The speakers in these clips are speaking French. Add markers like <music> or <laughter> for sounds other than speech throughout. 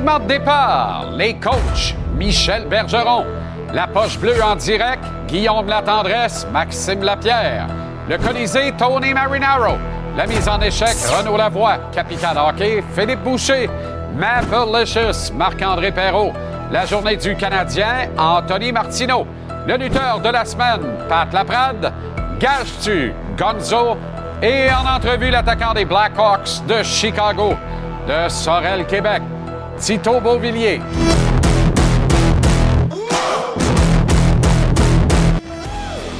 De départ, les coachs, Michel Bergeron. La poche bleue en direct, Guillaume Latendresse, Maxime Lapierre. Le Colisée, Tony Marinaro. La mise en échec, Renaud Lavoie. Capitaine hockey, Philippe Boucher. Licious, Marc-André Perrault. La journée du Canadien, Anthony Martineau. Le lutteur de la semaine, Pat Laprade. Gage-tu, Gonzo. Et en entrevue, l'attaquant des Blackhawks de Chicago, de Sorel, Québec, Tito Beauvillier.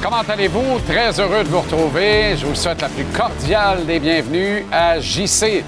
Comment allez-vous? Très heureux de vous retrouver. Je vous souhaite la plus cordiale des bienvenues à JC.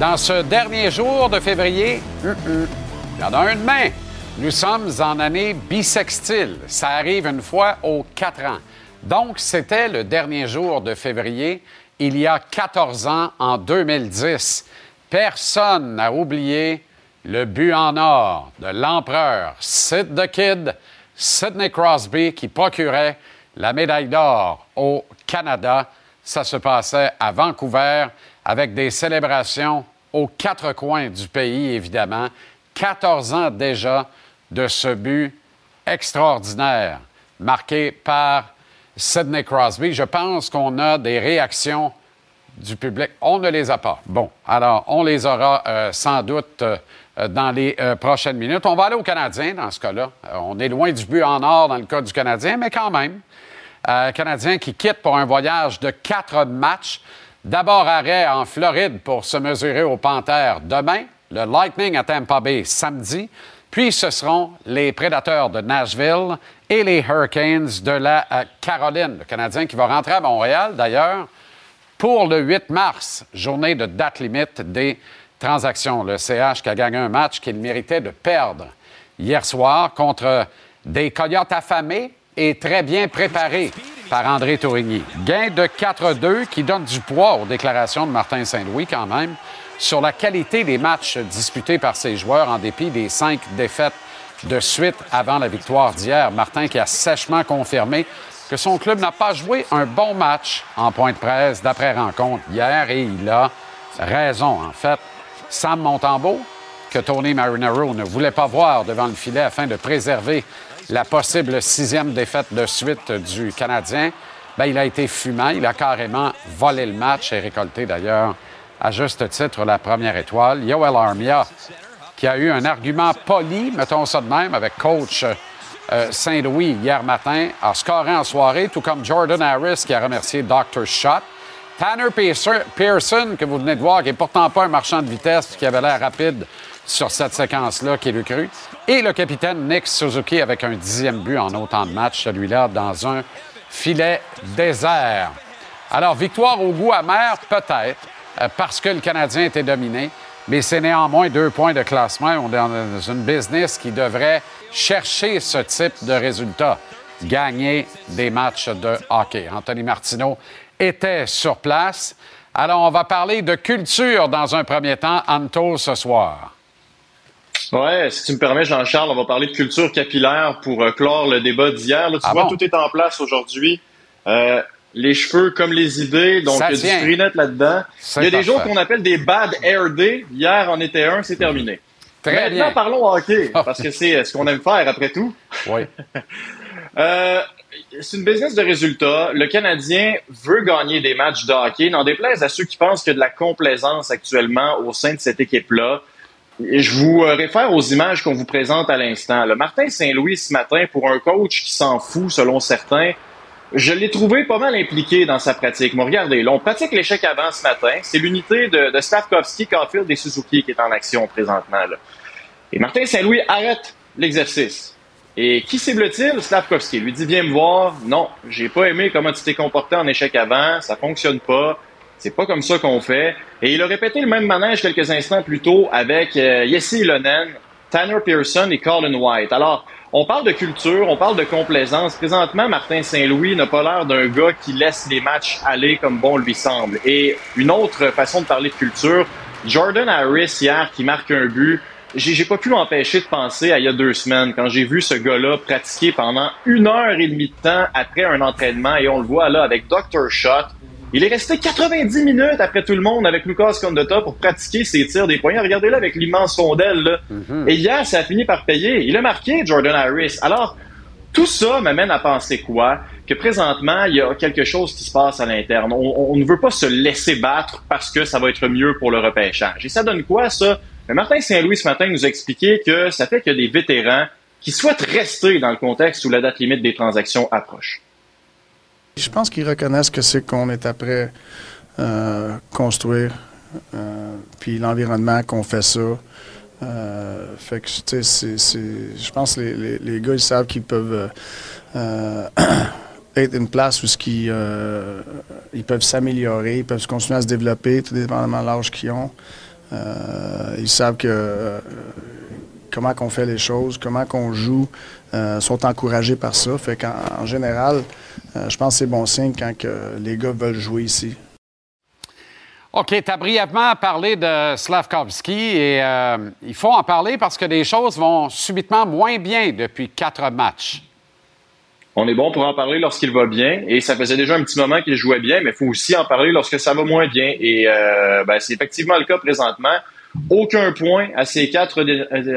Dans ce dernier jour de février, il y en a un demain. Nous sommes en année bissextile. Ça arrive une fois aux quatre ans. Donc, c'était le dernier jour de février, il y a 14 ans, en 2010. Personne n'a oublié le but en or de l'empereur Sid the Kid, Sidney Crosby, qui procurait la médaille d'or au Canada. Ça se passait à Vancouver avec des célébrations aux quatre coins du pays, évidemment. 14 ans déjà de ce but extraordinaire marqué par Sidney Crosby. Je pense qu'on a des réactions du public. On ne les a pas. Bon, alors on les aura euh, sans doute euh, dans les euh, prochaines minutes. On va aller au Canadien dans ce cas-là. on est loin du but en or dans le cas du Canadien, mais quand même. Canadien qui quitte pour un voyage de quatre matchs. D'abord arrêt en Floride pour se mesurer aux Panthères demain. Le Lightning à Tampa Bay samedi. Puis ce seront les Prédateurs de Nashville et les Hurricanes de la Caroline. Le Canadien qui va rentrer à Montréal d'ailleurs pour le 8 mars, journée de date limite des transactions. Le CH qui a gagné un match qu'il méritait de perdre hier soir contre des Coyotes affamés et très bien préparés par André Tourigny. Gain de 4-2 qui donne du poids aux déclarations de Martin Saint-Louis quand même sur la qualité des matchs disputés par ses joueurs en dépit des cinq défaites de suite avant la victoire d'hier. Martin qui a sèchement confirmé que son club n'a pas joué un bon match en point de presse d'après-rencontre hier et il a raison. En fait, Sam Montembeau, que Tony Marinaro ne voulait pas voir devant le filet afin de préserver la possible sixième défaite de suite du Canadien, bien, il a été fumant. Il a carrément volé le match et récolté d'ailleurs à juste titre la première étoile. Yoel Armia, qui a eu un argument poli, mettons ça de même, avec coach euh, Saint-Louis hier matin, a scoré en soirée, tout comme Jordan Harris qui a remercié Dr. Shot. Tanner Pearson, que vous venez de voir, qui n'est pourtant pas un marchand de vitesse, qui avait l'air rapide sur cette séquence-là, qui le cru. Et le capitaine Nick Suzuki avec un dixième but en autant de matchs, celui-là dans un filet désert. Alors, victoire au goût amer, peut-être, euh, parce que le Canadien était dominé, mais c'est néanmoins deux points de classement. On est dans une business qui devrait chercher ce type de résultat, gagner des matchs de hockey. Anthony Martineau était sur place. Alors, on va parler de culture dans un premier temps, Anto, ce soir. Ouais, si tu me permets, Jean-Charles, on va parler de culture capillaire pour euh, clore le débat d'hier. Tu ah vois, tout est en place aujourd'hui. Euh, les cheveux comme les idées, donc il y a du net là-dedans. Il y a des jours qu'on appelle des bad hair day. Hier en était un, c'est terminé. Très Maintenant, parlons hockey, parce que c'est ce qu'on aime faire après tout. Oui. <laughs> euh, c'est une business de résultats. Le Canadien veut gagner des matchs de hockey. N'en déplaise à ceux qui pensent qu'il y a de la complaisance actuellement au sein de cette équipe-là. Je vous euh, réfère aux images qu'on vous présente à l'instant. Martin Saint-Louis ce matin, pour un coach qui s'en fout selon certains, je l'ai trouvé pas mal impliqué dans sa pratique. Mais regardez, là, on pratique l'échec avant ce matin. C'est l'unité de, de Stavkovski, Caulfield et Suzuki qui est en action présentement. Et Martin Saint-Louis arrête l'exercice. Et qui cible-t-il? Slavkovski. lui dit, viens me voir. Non, j'ai pas aimé comment tu t'es comporté en échec avant. Ça fonctionne pas. C'est pas comme ça qu'on fait. Et il a répété le même manège quelques instants plus tôt avec euh, Jesse Ilonen, Tanner Pearson et Colin White. Alors, on parle de culture, on parle de complaisance. Présentement, Martin Saint-Louis n'a pas l'air d'un gars qui laisse les matchs aller comme bon lui semble. Et une autre façon de parler de culture, Jordan Harris hier qui marque un but, j'ai pas pu m'empêcher de penser à il y a deux semaines quand j'ai vu ce gars-là pratiquer pendant une heure et demie de temps après un entraînement et on le voit là avec Dr. Shot. Il est resté 90 minutes après tout le monde avec Lucas Condota pour pratiquer ses tirs des poignets. Regardez-le avec l'immense rondelle. Là. Mm-hmm. Et hier, ça a fini par payer. Il a marqué Jordan Harris. Alors, tout ça m'amène à penser quoi? Que présentement, il y a quelque chose qui se passe à l'interne. On, on, ne veut pas se laisser battre parce que ça va être mieux pour le repêchage. Et ça donne quoi, ça? Martin Saint-Louis, ce matin, nous a expliqué que ça fait que des vétérans qui souhaitent rester dans le contexte où la date limite des transactions approche. Je pense qu'ils reconnaissent que c'est qu'on est après euh, construire, euh, puis l'environnement qu'on fait ça. Euh, fait que, tu sais, je pense que les, gars, ils savent qu'ils peuvent être une place où ils, ils peuvent s'améliorer, ils peuvent continuer à se développer, tout dépendamment de l'âge qu'ils ont. Ils savent que comment qu'on fait les choses, comment qu'on joue, euh, sont encouragés par ça. Fait général, euh, je pense que c'est bon signe quand les gars veulent jouer ici. OK, tu as brièvement parlé de Slavkovski et euh, il faut en parler parce que les choses vont subitement moins bien depuis quatre matchs. On est bon pour en parler lorsqu'il va bien et ça faisait déjà un petit moment qu'il jouait bien, mais il faut aussi en parler lorsque ça va moins bien. Et ben, c'est effectivement le cas présentement. Aucun point à ces quatre,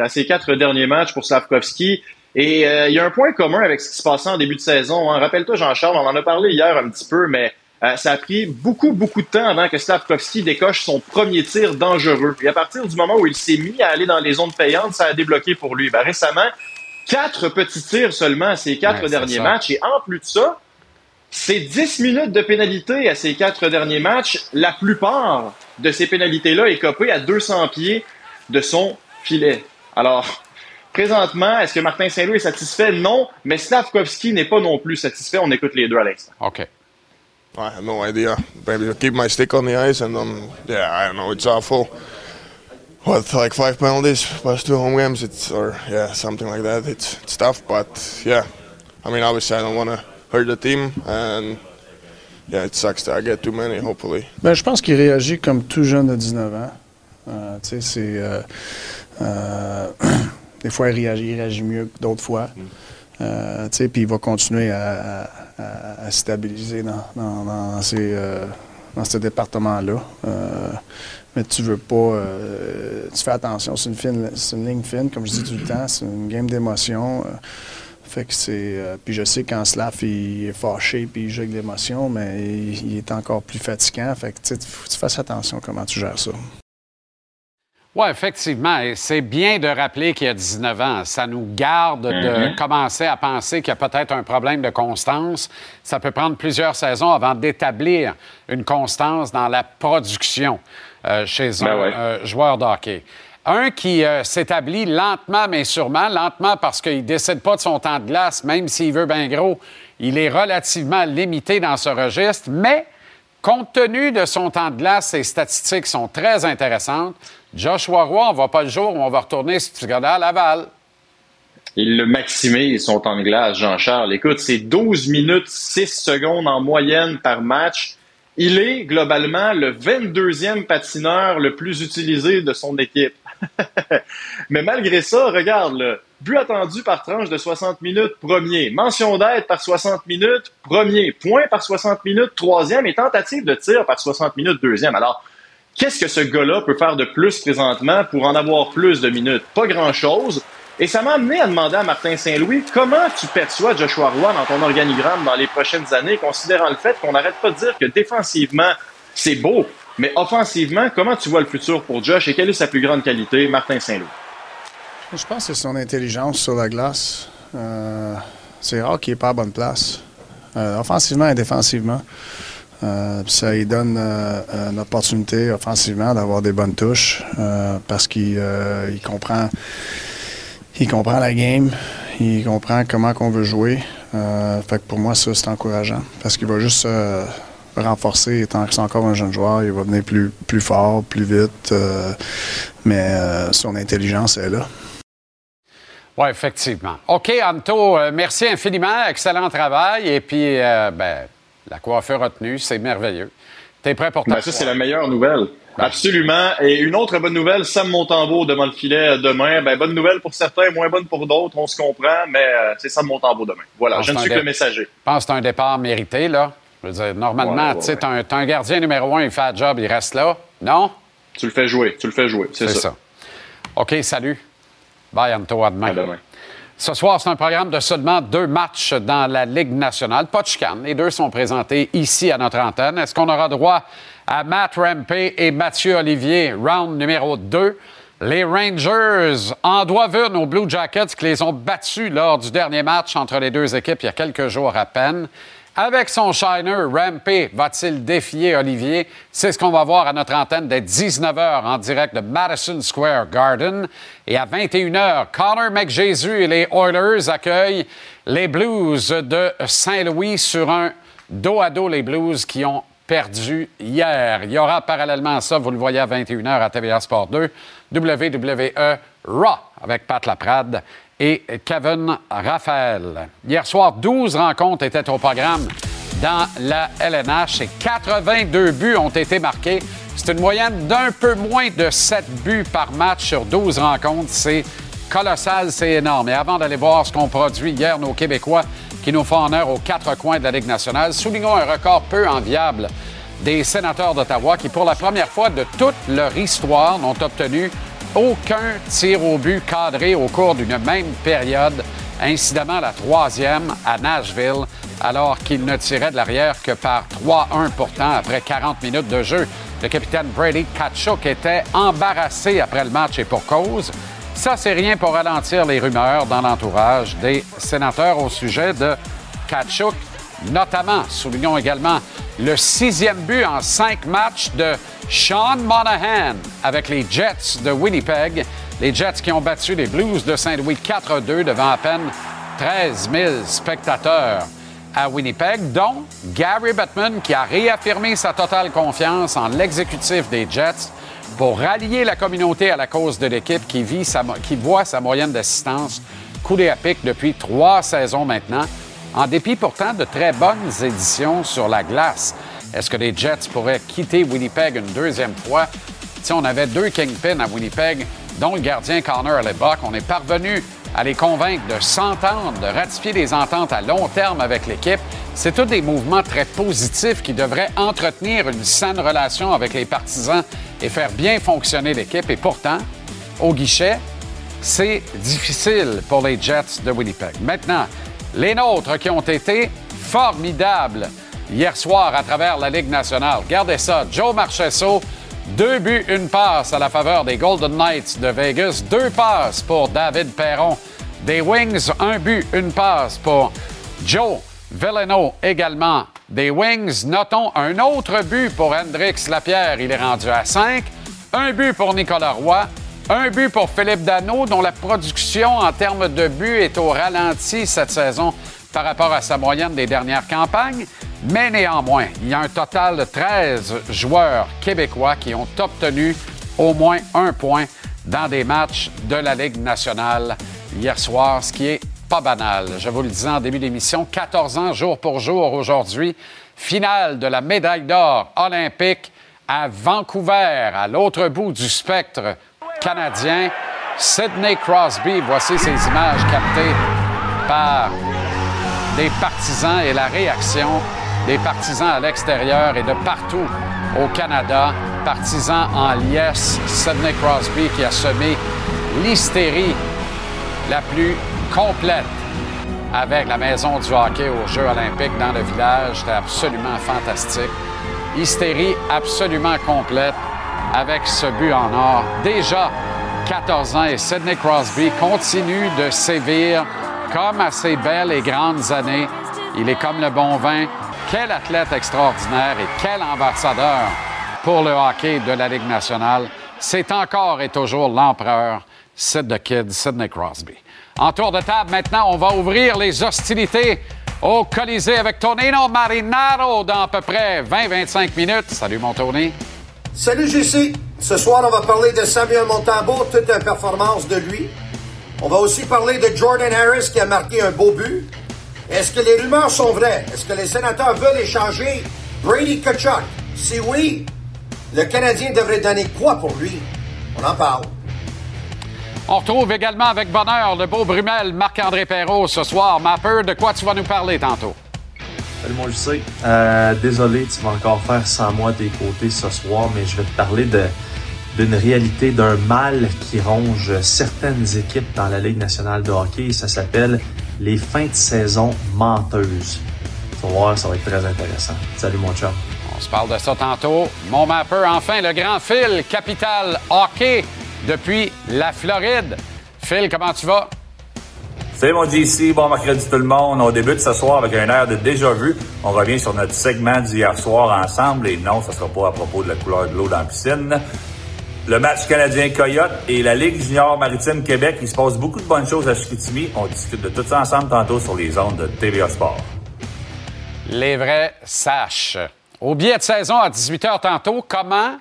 à ces quatre derniers matchs pour Slavkovski. Et euh, il y a un point commun avec ce qui se passait en début de saison. Hein. Rappelle-toi, Jean-Charles, on en a parlé hier un petit peu, mais euh, ça a pris beaucoup, beaucoup de temps avant que Slavkovski décoche son premier tir dangereux. Et à partir du moment où il s'est mis à aller dans les zones payantes, ça a débloqué pour lui. Ben, récemment, quatre petits tirs seulement à ces quatre derniers matchs. Et en plus de ça, c'est 10 minutes de pénalité à ces quatre derniers matchs. La plupart de ces pénalités-là écopées à 200 pieds de son filet. Alors, présentement, est-ce que Martin Saint-Louis est satisfait? Non, mais Slavkovski n'est pas non plus satisfait. On écoute les deux à l'instant. OK. I have no idea. Maybe I'll keep my stick on the ice and um, yeah, I don't know. It's awful. What, like five penalties plus two home games? It's or yeah, something like that. It's, it's tough, but yeah. I mean, obviously, I don't want to hurt the team and yeah, it sucks that I get too many, hopefully. Ben, je pense qu'il réagit comme tout jeune de 19 ans. Euh, tu sais, c'est. Euh, euh, <clears throat> des fois, il réagit, il réagit mieux que d'autres fois. Mm. Tu sais, puis il va continuer à, à, à stabiliser dans, dans, dans, ces, dans ce département-là. Euh, mais tu veux pas. tu fais attention, c'est une, fine, une ligne fine, comme je dis tout le temps, c'est une game d'émotion. Fait que c'est. Euh, puis je sais quand Slav il est fâché puis il joue avec l'émotion, mais il, est encore plus fatigant. Fait que tu fasses attention comment tu gères ça. Oui, effectivement. c'est bien de rappeler qu'il y a 19 ans. Ça nous garde de mm-hmm. commencer à penser qu'il y a peut-être un problème de constance. Ça peut prendre plusieurs saisons avant d'établir une constance dans la production euh, chez ben un euh, joueur de hockey. Un qui euh, s'établit lentement, mais sûrement, lentement parce qu'il ne décide pas de son temps de glace, même s'il veut bien gros. Il est relativement limité dans ce registre, mais compte tenu de son temps de glace, ses statistiques sont très intéressantes. Joshua Roy, on ne va pas le jour où on va retourner, si tu à Laval. Il le maximise, son temps de glace, Jean-Charles. Écoute, c'est 12 minutes 6 secondes en moyenne par match. Il est globalement le 22e patineur le plus utilisé de son équipe. <laughs> Mais malgré ça, regarde, le but attendu par tranche de 60 minutes, premier. Mention d'aide par 60 minutes, premier. Point par 60 minutes, troisième. Et tentative de tir par 60 minutes, deuxième. Alors, qu'est-ce que ce gars-là peut faire de plus présentement pour en avoir plus de minutes? Pas grand-chose. Et ça m'a amené à demander à Martin Saint-Louis comment tu perçois Joshua Roy dans ton organigramme dans les prochaines années, considérant le fait qu'on n'arrête pas de dire que défensivement, c'est beau, mais offensivement, comment tu vois le futur pour Josh et quelle est sa plus grande qualité, Martin Saint-Louis? Je pense que c'est son intelligence sur la glace. Euh, c'est rare qu'il n'est pas à bonne place, euh, offensivement et défensivement. Euh, ça lui donne une opportunité offensivement d'avoir des bonnes touches parce qu'il comprend, il comprend la game, il comprend comment qu'on veut jouer. fait que pour moi, ça, c'est encourageant parce qu'il va juste renforcer, étant que c'est encore un jeune joueur, il va venir plus, plus fort, plus vite, euh, mais euh, son intelligence est là. Oui, effectivement. OK, Anto, euh, merci infiniment. Excellent travail. Et puis, ben, la coiffure retenue, c'est merveilleux. Tu es prêt pour ta ben, Ça, c'est la meilleure nouvelle. Absolument. Et une autre bonne nouvelle, Sam Montembeau devant le filet demain. Ben, bonne nouvelle pour certains, moins bonne pour d'autres, on se comprend, mais c'est Sam Montembeau demain. Voilà, je ne suis que le messager. Je pense que c'est un départ mérité, là. Je veux dire, normalement, Ouais, ouais, tu sais, t'as un, un gardien numéro un, il fait le job, il reste là. Non? Tu le fais jouer, tu le fais jouer, c'est C'est ça. ça. OK, salut. Bye, Anto, à demain. À demain. Ce soir, c'est un programme de seulement deux matchs dans la Ligue nationale. Pas de chicane. Les deux sont présentés ici à notre antenne. Est-ce qu'on aura droit à Matt Rampé et Mathieu Olivier, round numéro 2? Les Rangers en doivent une aux Blue Jackets qui les ont battus lors du dernier match entre les deux équipes il y a quelques jours à peine. Avec son shiner, Rampé va-t-il défier Olivier? C'est ce qu'on va voir à notre antenne dès 19h en direct de Madison Square Garden. Et à 21h, Connor McJésus et les Oilers accueillent les Blues de Saint-Louis sur un dos à dos, les Blues qui ont perdu hier. Il y aura parallèlement à ça, vous le voyez à 21h à TVA Sport 2, WWE Raw avec Pat Laprade et Kevin Raphaël. Hier soir, 12 rencontres étaient au programme dans la LNH et 82 buts ont été marqués. C'est une moyenne d'un peu moins de 7 buts par match sur 12 rencontres. C'est colossal, c'est énorme. Et avant d'aller voir ce qu'ont produit hier nos Québécois qui nous font honneur aux quatre coins de la Ligue nationale, soulignons un record peu enviable des sénateurs d'Ottawa qui, pour la première fois de toute leur histoire, n'ont obtenu aucun tir au but cadré au cours d'une même période, incidemment la troisième à Nashville, alors qu'ils ne tiraient de l'arrière que par 3-1 pourtant après 40 minutes de jeu. Le capitaine Brady Kachuk était embarrassé après le match et pour cause. Ça, c'est rien pour ralentir les rumeurs dans l'entourage des sénateurs au sujet de Kachuk, notamment. Soulignons également le sixième but en cinq matchs de Sean Monahan avec les Jets de Winnipeg. Les Jets qui ont battu les Blues de Saint-Louis 4-2 devant à peine 13 000 spectateurs à Winnipeg, dont Gary Bettman qui a réaffirmé sa totale confiance en l'exécutif des Jets pour rallier la communauté à la cause de l'équipe qui, voit sa moyenne d'assistance couler à pic depuis trois saisons maintenant, en dépit pourtant de très bonnes éditions sur la glace. Est-ce que les Jets pourraient quitter Winnipeg une deuxième fois? Si on avait deux kingpins à Winnipeg, dont le gardien Connor Lebock, on est parvenu à les convaincre de s'entendre, de ratifier des ententes à long terme avec l'équipe. C'est tous des mouvements très positifs qui devraient entretenir une saine relation avec les partisans et faire bien fonctionner l'équipe. Et pourtant, au guichet, c'est difficile pour les Jets de Winnipeg. Maintenant, les nôtres qui ont été formidables hier soir à travers la Ligue nationale. Regardez ça, Joe Marchesso, deux buts, une passe à la faveur des Golden Knights de Vegas, deux passes pour David Perron. Des Wings, un but, une passe pour Joe Veleno également. Des Wings, notons un autre but pour Hendrix Lapierre, il est rendu à 5. Un but pour Nicolas Roy. Un but pour Philippe Dano, dont la production en termes de buts est au ralenti cette saison par rapport à sa moyenne des dernières campagnes. Mais néanmoins, il y a un total de 13 joueurs québécois qui ont obtenu au moins un point dans des matchs de la Ligue nationale hier soir, ce qui est pas banal. Je vous le disais en début d'émission, 14 ans jour pour jour aujourd'hui. Finale de la médaille d'or olympique à Vancouver, à l'autre bout du spectre canadien. Sidney Crosby, voici ces images captées par des partisans et la réaction des partisans à l'extérieur et de partout au Canada. Partisans en liesse, Sidney Crosby qui a semé l'hystérie la plus complète avec la maison du hockey aux Jeux olympiques dans le village. C'était absolument fantastique. Hystérie absolument complète avec ce but en or. Déjà 14 ans et Sidney Crosby continue de sévir comme à ses belles et grandes années. Il est comme le bon vin. Quel athlète extraordinaire et quel ambassadeur pour le hockey de la Ligue nationale. C'est encore et toujours l'empereur Sid the Kid, Sidney Crosby. En tour de table, maintenant, on va ouvrir les hostilités au Colisée avec Tonino Marinaro dans à peu près 20-25 minutes. Salut, mon Tony. Salut JC. Ce soir, on va parler de Samuel Montambeau, toute une performance de lui. On va aussi parler de Jordan Harris qui a marqué un beau but. Est-ce que les rumeurs sont vraies? Est-ce que les sénateurs veulent échanger Brady Kachuk? Si oui, le Canadien devrait donner quoi pour lui? On en parle. On retrouve également avec bonheur le beau Brumel, Marc-André Perrault ce soir. Mapper, de quoi tu vas nous parler tantôt? Salut mon JC. Euh, désolé, tu vas encore faire sans moi tes côtés ce soir, mais je vais te parler de d'une réalité, d'un mal qui ronge certaines équipes dans la Ligue nationale de hockey. Ça s'appelle les fins de saison menteuses. Tu vas voir, ça va être très intéressant. Salut mon chum. On se parle de ça tantôt. Mon mapper, enfin, le grand Phil, capital hockey depuis la Floride. Phil, comment tu vas? Salut mon JC, bon mercredi tout le monde. On débute ce soir avec un air de déjà vu. On revient sur notre segment d'hier soir ensemble et non, ça sera pas à propos de la couleur de l'eau dans la piscine. Le match canadien Coyote et la Ligue junior maritime Québec, il se passe beaucoup de bonnes choses à Chicoutimi. On discute de tout ça ensemble tantôt sur les ondes de TVA Sport. Les vrais saches. Au billet de saison à 18h tantôt, comment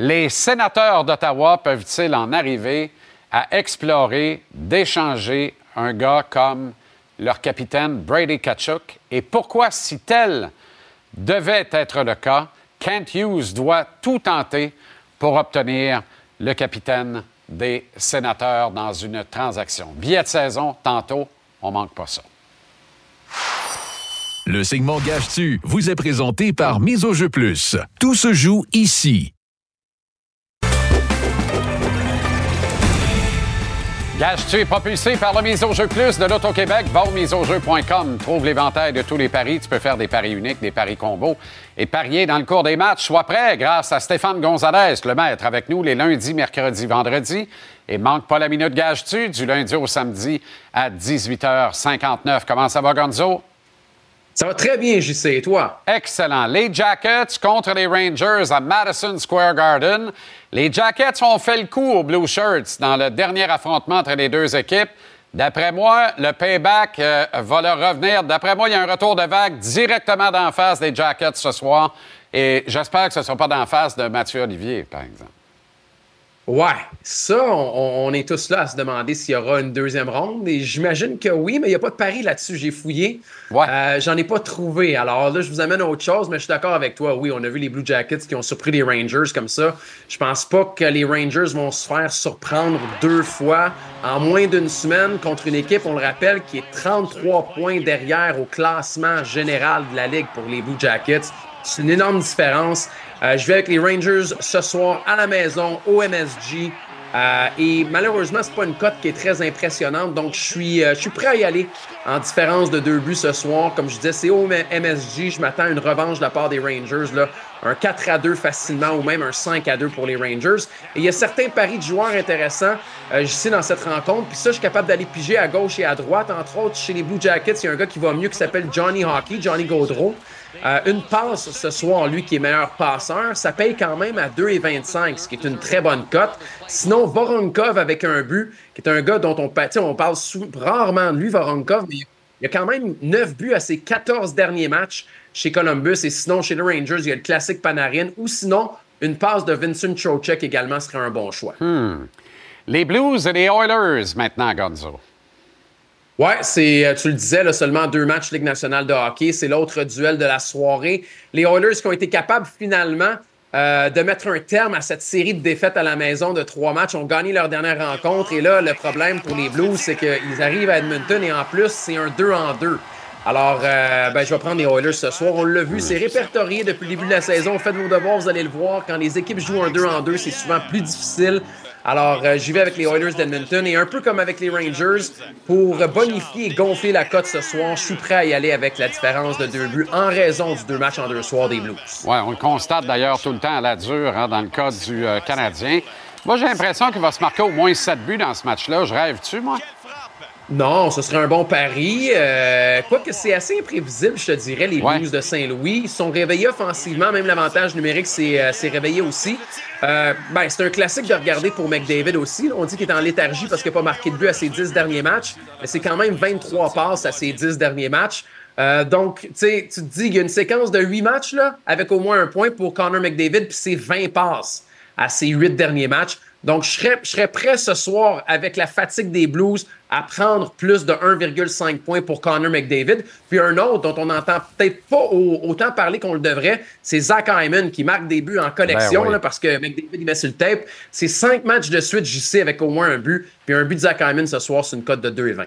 les sénateurs d'Ottawa peuvent-ils en arriver à explorer, d'échanger un gars comme leur capitaine Brady Kachuk? Et pourquoi, si tel devait être le cas, Kent Hughes doit tout tenter pour obtenir le capitaine des sénateurs dans une transaction? Billet de saison, tantôt, on manque pas ça. Le segment Gage-tu vous est présenté par Mise au jeu plus. Tout se joue ici. Gage-tu est propulsé par le Mise au jeu plus de l'Auto-Québec. Va au miseaujeu.com. Trouve l'éventail de tous les paris. Tu peux faire des paris uniques, des paris combos et parier dans le cours des matchs. Sois prêt grâce à Stéphane Gonzalez, le maître, avec nous les lundis, mercredis, vendredis. Et manque pas la minute Gage-tu du lundi au samedi à 18h59. Comment ça va, Gonzo? Ça va très bien, JC. Et toi? Excellent. Les Jackets contre les Rangers à Madison Square Garden. Les Jackets ont fait le coup aux Blue Shirts dans le dernier affrontement entre les deux équipes. D'après moi, le payback euh, va leur revenir. D'après moi, il y a un retour de vague directement d'en face des Jackets ce soir. Et j'espère que ce ne sera pas d'en face de Mathieu Olivier, par exemple. Ouais, ça, on, est tous là à se demander s'il y aura une deuxième ronde. Et j'imagine que oui, mais il n'y a pas de pari là-dessus. J'ai fouillé. Ouais. Euh, J'en ai pas trouvé. Alors là, je vous amène à autre chose, mais je suis d'accord avec toi. Oui, on a vu les Blue Jackets qui ont surpris les Rangers comme ça. Je pense pas que les Rangers vont se faire surprendre deux fois en moins d'une semaine contre une équipe, on le rappelle, qui est 33 points derrière au classement général de la Ligue pour les Blue Jackets. C'est une énorme différence. Euh, je vais avec les Rangers ce soir à la maison, au MSG. Euh, et malheureusement, c'est pas une cote qui est très impressionnante. Donc, je suis, euh, je suis prêt à y aller en différence de deux buts ce soir. Comme je disais, c'est au MSG. Je m'attends à une revanche de la part des Rangers. Là. Un 4 à 2 facilement ou même un 5 à 2 pour les Rangers. Et il y a certains paris de joueurs intéressants euh, sais dans cette rencontre. Puis ça, je suis capable d'aller piger à gauche et à droite. Entre autres, chez les Blue Jackets, il y a un gars qui va mieux qui s'appelle Johnny Hockey, Johnny Gaudreau. Euh, une passe ce soir, lui qui est meilleur passeur, ça paye quand même à 2,25, ce qui est une très bonne cote. Sinon, Voronkov avec un but, qui est un gars dont on, on parle rarement de lui, Voronkov, mais il a quand même 9 buts à ses 14 derniers matchs chez Columbus. Et sinon, chez les Rangers, il y a le classique Panarin. Ou sinon, une passe de Vincent Trocheck également serait un bon choix. Hmm. Les Blues et les Oilers maintenant, Gonzo. Ouais, c'est, euh, tu le disais, là, seulement deux matchs Ligue nationale de hockey. C'est l'autre duel de la soirée. Les Oilers qui ont été capables finalement euh, de mettre un terme à cette série de défaites à la maison de trois matchs, ont gagné leur dernière rencontre. Et là, le problème pour les Blues, c'est qu'ils arrivent à Edmonton et en plus, c'est un 2 en 2. Alors, euh, ben, je vais prendre les Oilers ce soir. On l'a vu, c'est répertorié depuis le début de la saison. Faites vos devoirs, vous allez le voir. Quand les équipes jouent un 2 en 2, c'est souvent plus difficile. Alors, euh, j'y vais avec les Oilers d'Edmonton et un peu comme avec les Rangers, pour bonifier et gonfler la cote ce soir, je suis prêt à y aller avec la différence de deux buts en raison du deux matchs en deux soirs des Blues. Oui, on le constate d'ailleurs tout le temps à la dure hein, dans le cas du euh, Canadien. Moi, j'ai l'impression qu'il va se marquer au moins sept buts dans ce match-là. Je rêve-tu, moi? Non, ce serait un bon pari. Euh, quoique c'est assez imprévisible, je te dirais, les Blues de Saint-Louis. Ils sont réveillés offensivement, même l'avantage numérique s'est euh, réveillé aussi. Euh, ben, c'est un classique de regarder pour McDavid aussi. On dit qu'il est en léthargie parce qu'il n'a pas marqué de but à ses dix derniers matchs, mais c'est quand même 23 passes à ses dix derniers matchs. Euh, donc, tu sais, tu te dis qu'il y a une séquence de huit matchs là, avec au moins un point pour Connor McDavid, puis c'est 20 passes à ses huit derniers matchs. Donc, je serais, je serais prêt ce soir, avec la fatigue des Blues, à prendre plus de 1,5 points pour Connor McDavid. Puis un autre dont on n'entend peut-être pas autant parler qu'on le devrait, c'est Zach Hyman qui marque des buts en collection ben parce que McDavid il met sur le tape. C'est cinq matchs de suite sais, avec au moins un but. Puis un but de Zach Hyman ce soir, c'est une cote de 2,20.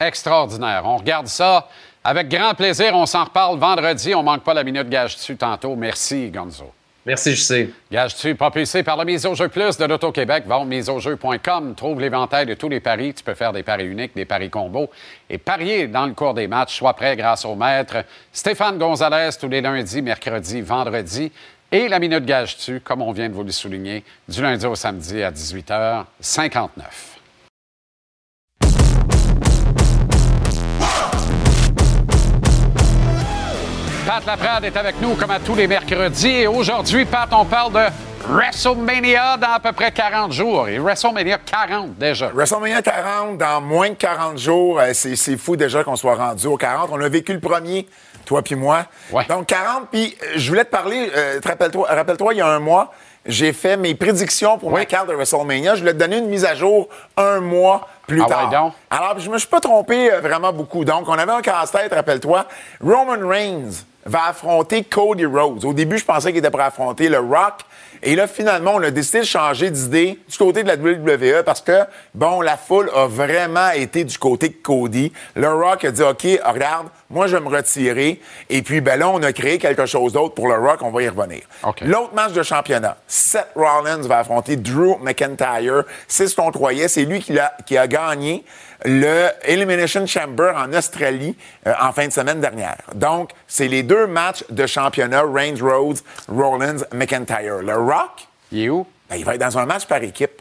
Extraordinaire. On regarde ça Avec grand plaisir, on s'en reparle vendredi. On manque pas la minute gage dessus tantôt. Merci, Gonzo. Merci, je sais. Gage-tu, propulsé par la mise au jeu plus de l'Auto-Québec. Va miseaujeu.com. Trouve l'éventail de tous les paris. Tu peux faire des paris uniques, des paris combos et parier dans le cours des matchs. Sois prêt grâce au maître Stéphane Gonzalez tous les lundis, mercredis, vendredis. Et la minute gage-tu, comme on vient de vous le souligner, du lundi au samedi à 18h59. Pat Laprade est avec nous comme à tous les mercredis. Et aujourd'hui, Pat, on parle de WrestleMania dans à peu près 40 jours. Et WrestleMania 40 déjà. WrestleMania 40 dans moins de 40 jours. Euh, C'est c'est fou déjà qu'on soit rendu au 40. On a vécu le premier, toi puis moi. Ouais. Donc 40, puis euh, je voulais te parler, euh, rappelle-toi, rappelle-toi, il y a un mois, j'ai fait mes prédictions pour ma Oui. carte de WrestleMania. Je voulais te donner une mise à jour un mois plus Ah tard. ouais, donc? Alors, je me suis pas trompé euh, vraiment beaucoup. Donc, on avait un casse-tête, rappelle-toi. Roman Reigns va affronter Cody Rhodes. Au début, je pensais qu'il était à affronter le Rock. Et là, finalement, on a décidé de changer d'idée du côté de la WWE parce que, bon, la foule a vraiment été du côté de Cody. Le Rock a dit, OK, regarde, moi, je vais me retirer. Et puis, ben là, on a créé quelque chose d'autre pour le Rock. On va y revenir. OK. L'autre match de championnat, Seth Rollins va affronter Drew McIntyre. C'est ce qu'on croyait. C'est lui qui a, qui a gagné le Elimination Chamber en Australie euh, en fin de semaine dernière. Donc, c'est les deux matchs de championnat, Reigns Rhodes, Rollins, McIntyre. Le Rock, Il est où? ben, il va être dans un match par équipe.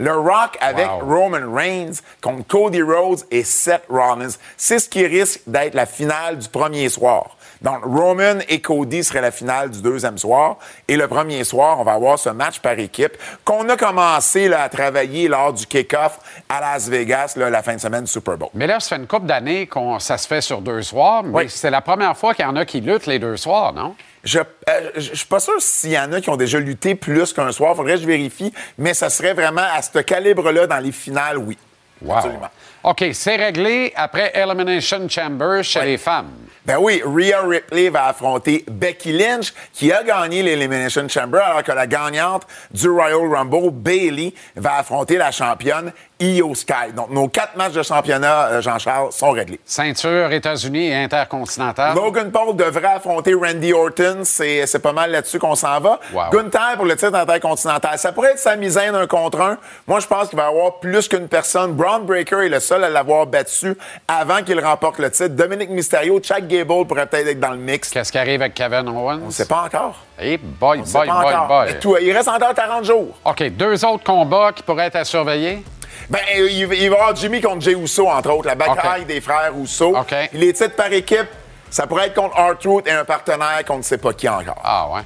Le Rock avec Wow. Roman Reigns contre Cody Rhodes et Seth Rollins. C'est ce qui risque d'être la finale du premier soir. Donc, Roman et Cody seraient la finale du deuxième soir. Et le premier soir, on va avoir ce match par équipe qu'on a commencé là, à travailler lors du kick-off à Las Vegas, là, la fin de semaine du Super Bowl. Mais là, ça fait une couple d'années que ça se fait sur deux soirs, mais Oui. c'est la première fois qu'il y en a qui luttent les deux soirs, non? Je, euh, je je suis pas sûr s'il y en a qui ont déjà lutté plus qu'un soir. Faudrait que je vérifie. Mais ça serait vraiment à ce calibre-là dans les finales, oui. Wow. Absolument. OK, c'est réglé après Elimination Chamber chez les femmes. Ben oui, Rhea Ripley va affronter Becky Lynch, qui a gagné l'Elimination Chamber, alors que la gagnante du Royal Rumble, Bailey, va affronter la championne Io Sky. Donc, nos quatre matchs de championnat, euh, Jean-Charles, sont réglés. Ceinture États-Unis et intercontinentale. Logan Paul devrait affronter Randy Orton. C'est c'est pas mal là-dessus qu'on s'en va. Wow. Gunther pour le titre intercontinental. Ça pourrait être sa misaine un contre un. Moi, je pense qu'il va y avoir plus qu'une personne. Braun Breaker est le seul à l'avoir battu avant qu'il remporte le titre. Dominic Mysterio, Pourrait peut-être être dans le mix. Qu'est-ce qui arrive avec Kevin Owens? On ne sait pas encore. Boy, boy, boy, encore. boy. Tout- il reste encore 40 jours. OK, deux autres combats qui pourraient être à surveiller? Ben, il va y avoir Jimmy contre Jay Uso, entre autres, la bataille des frères Uso. OK. Puis Les titres par équipe, ça pourrait être contre R-Truth et un partenaire qu'on ne sait pas qui encore. Ah, ouais.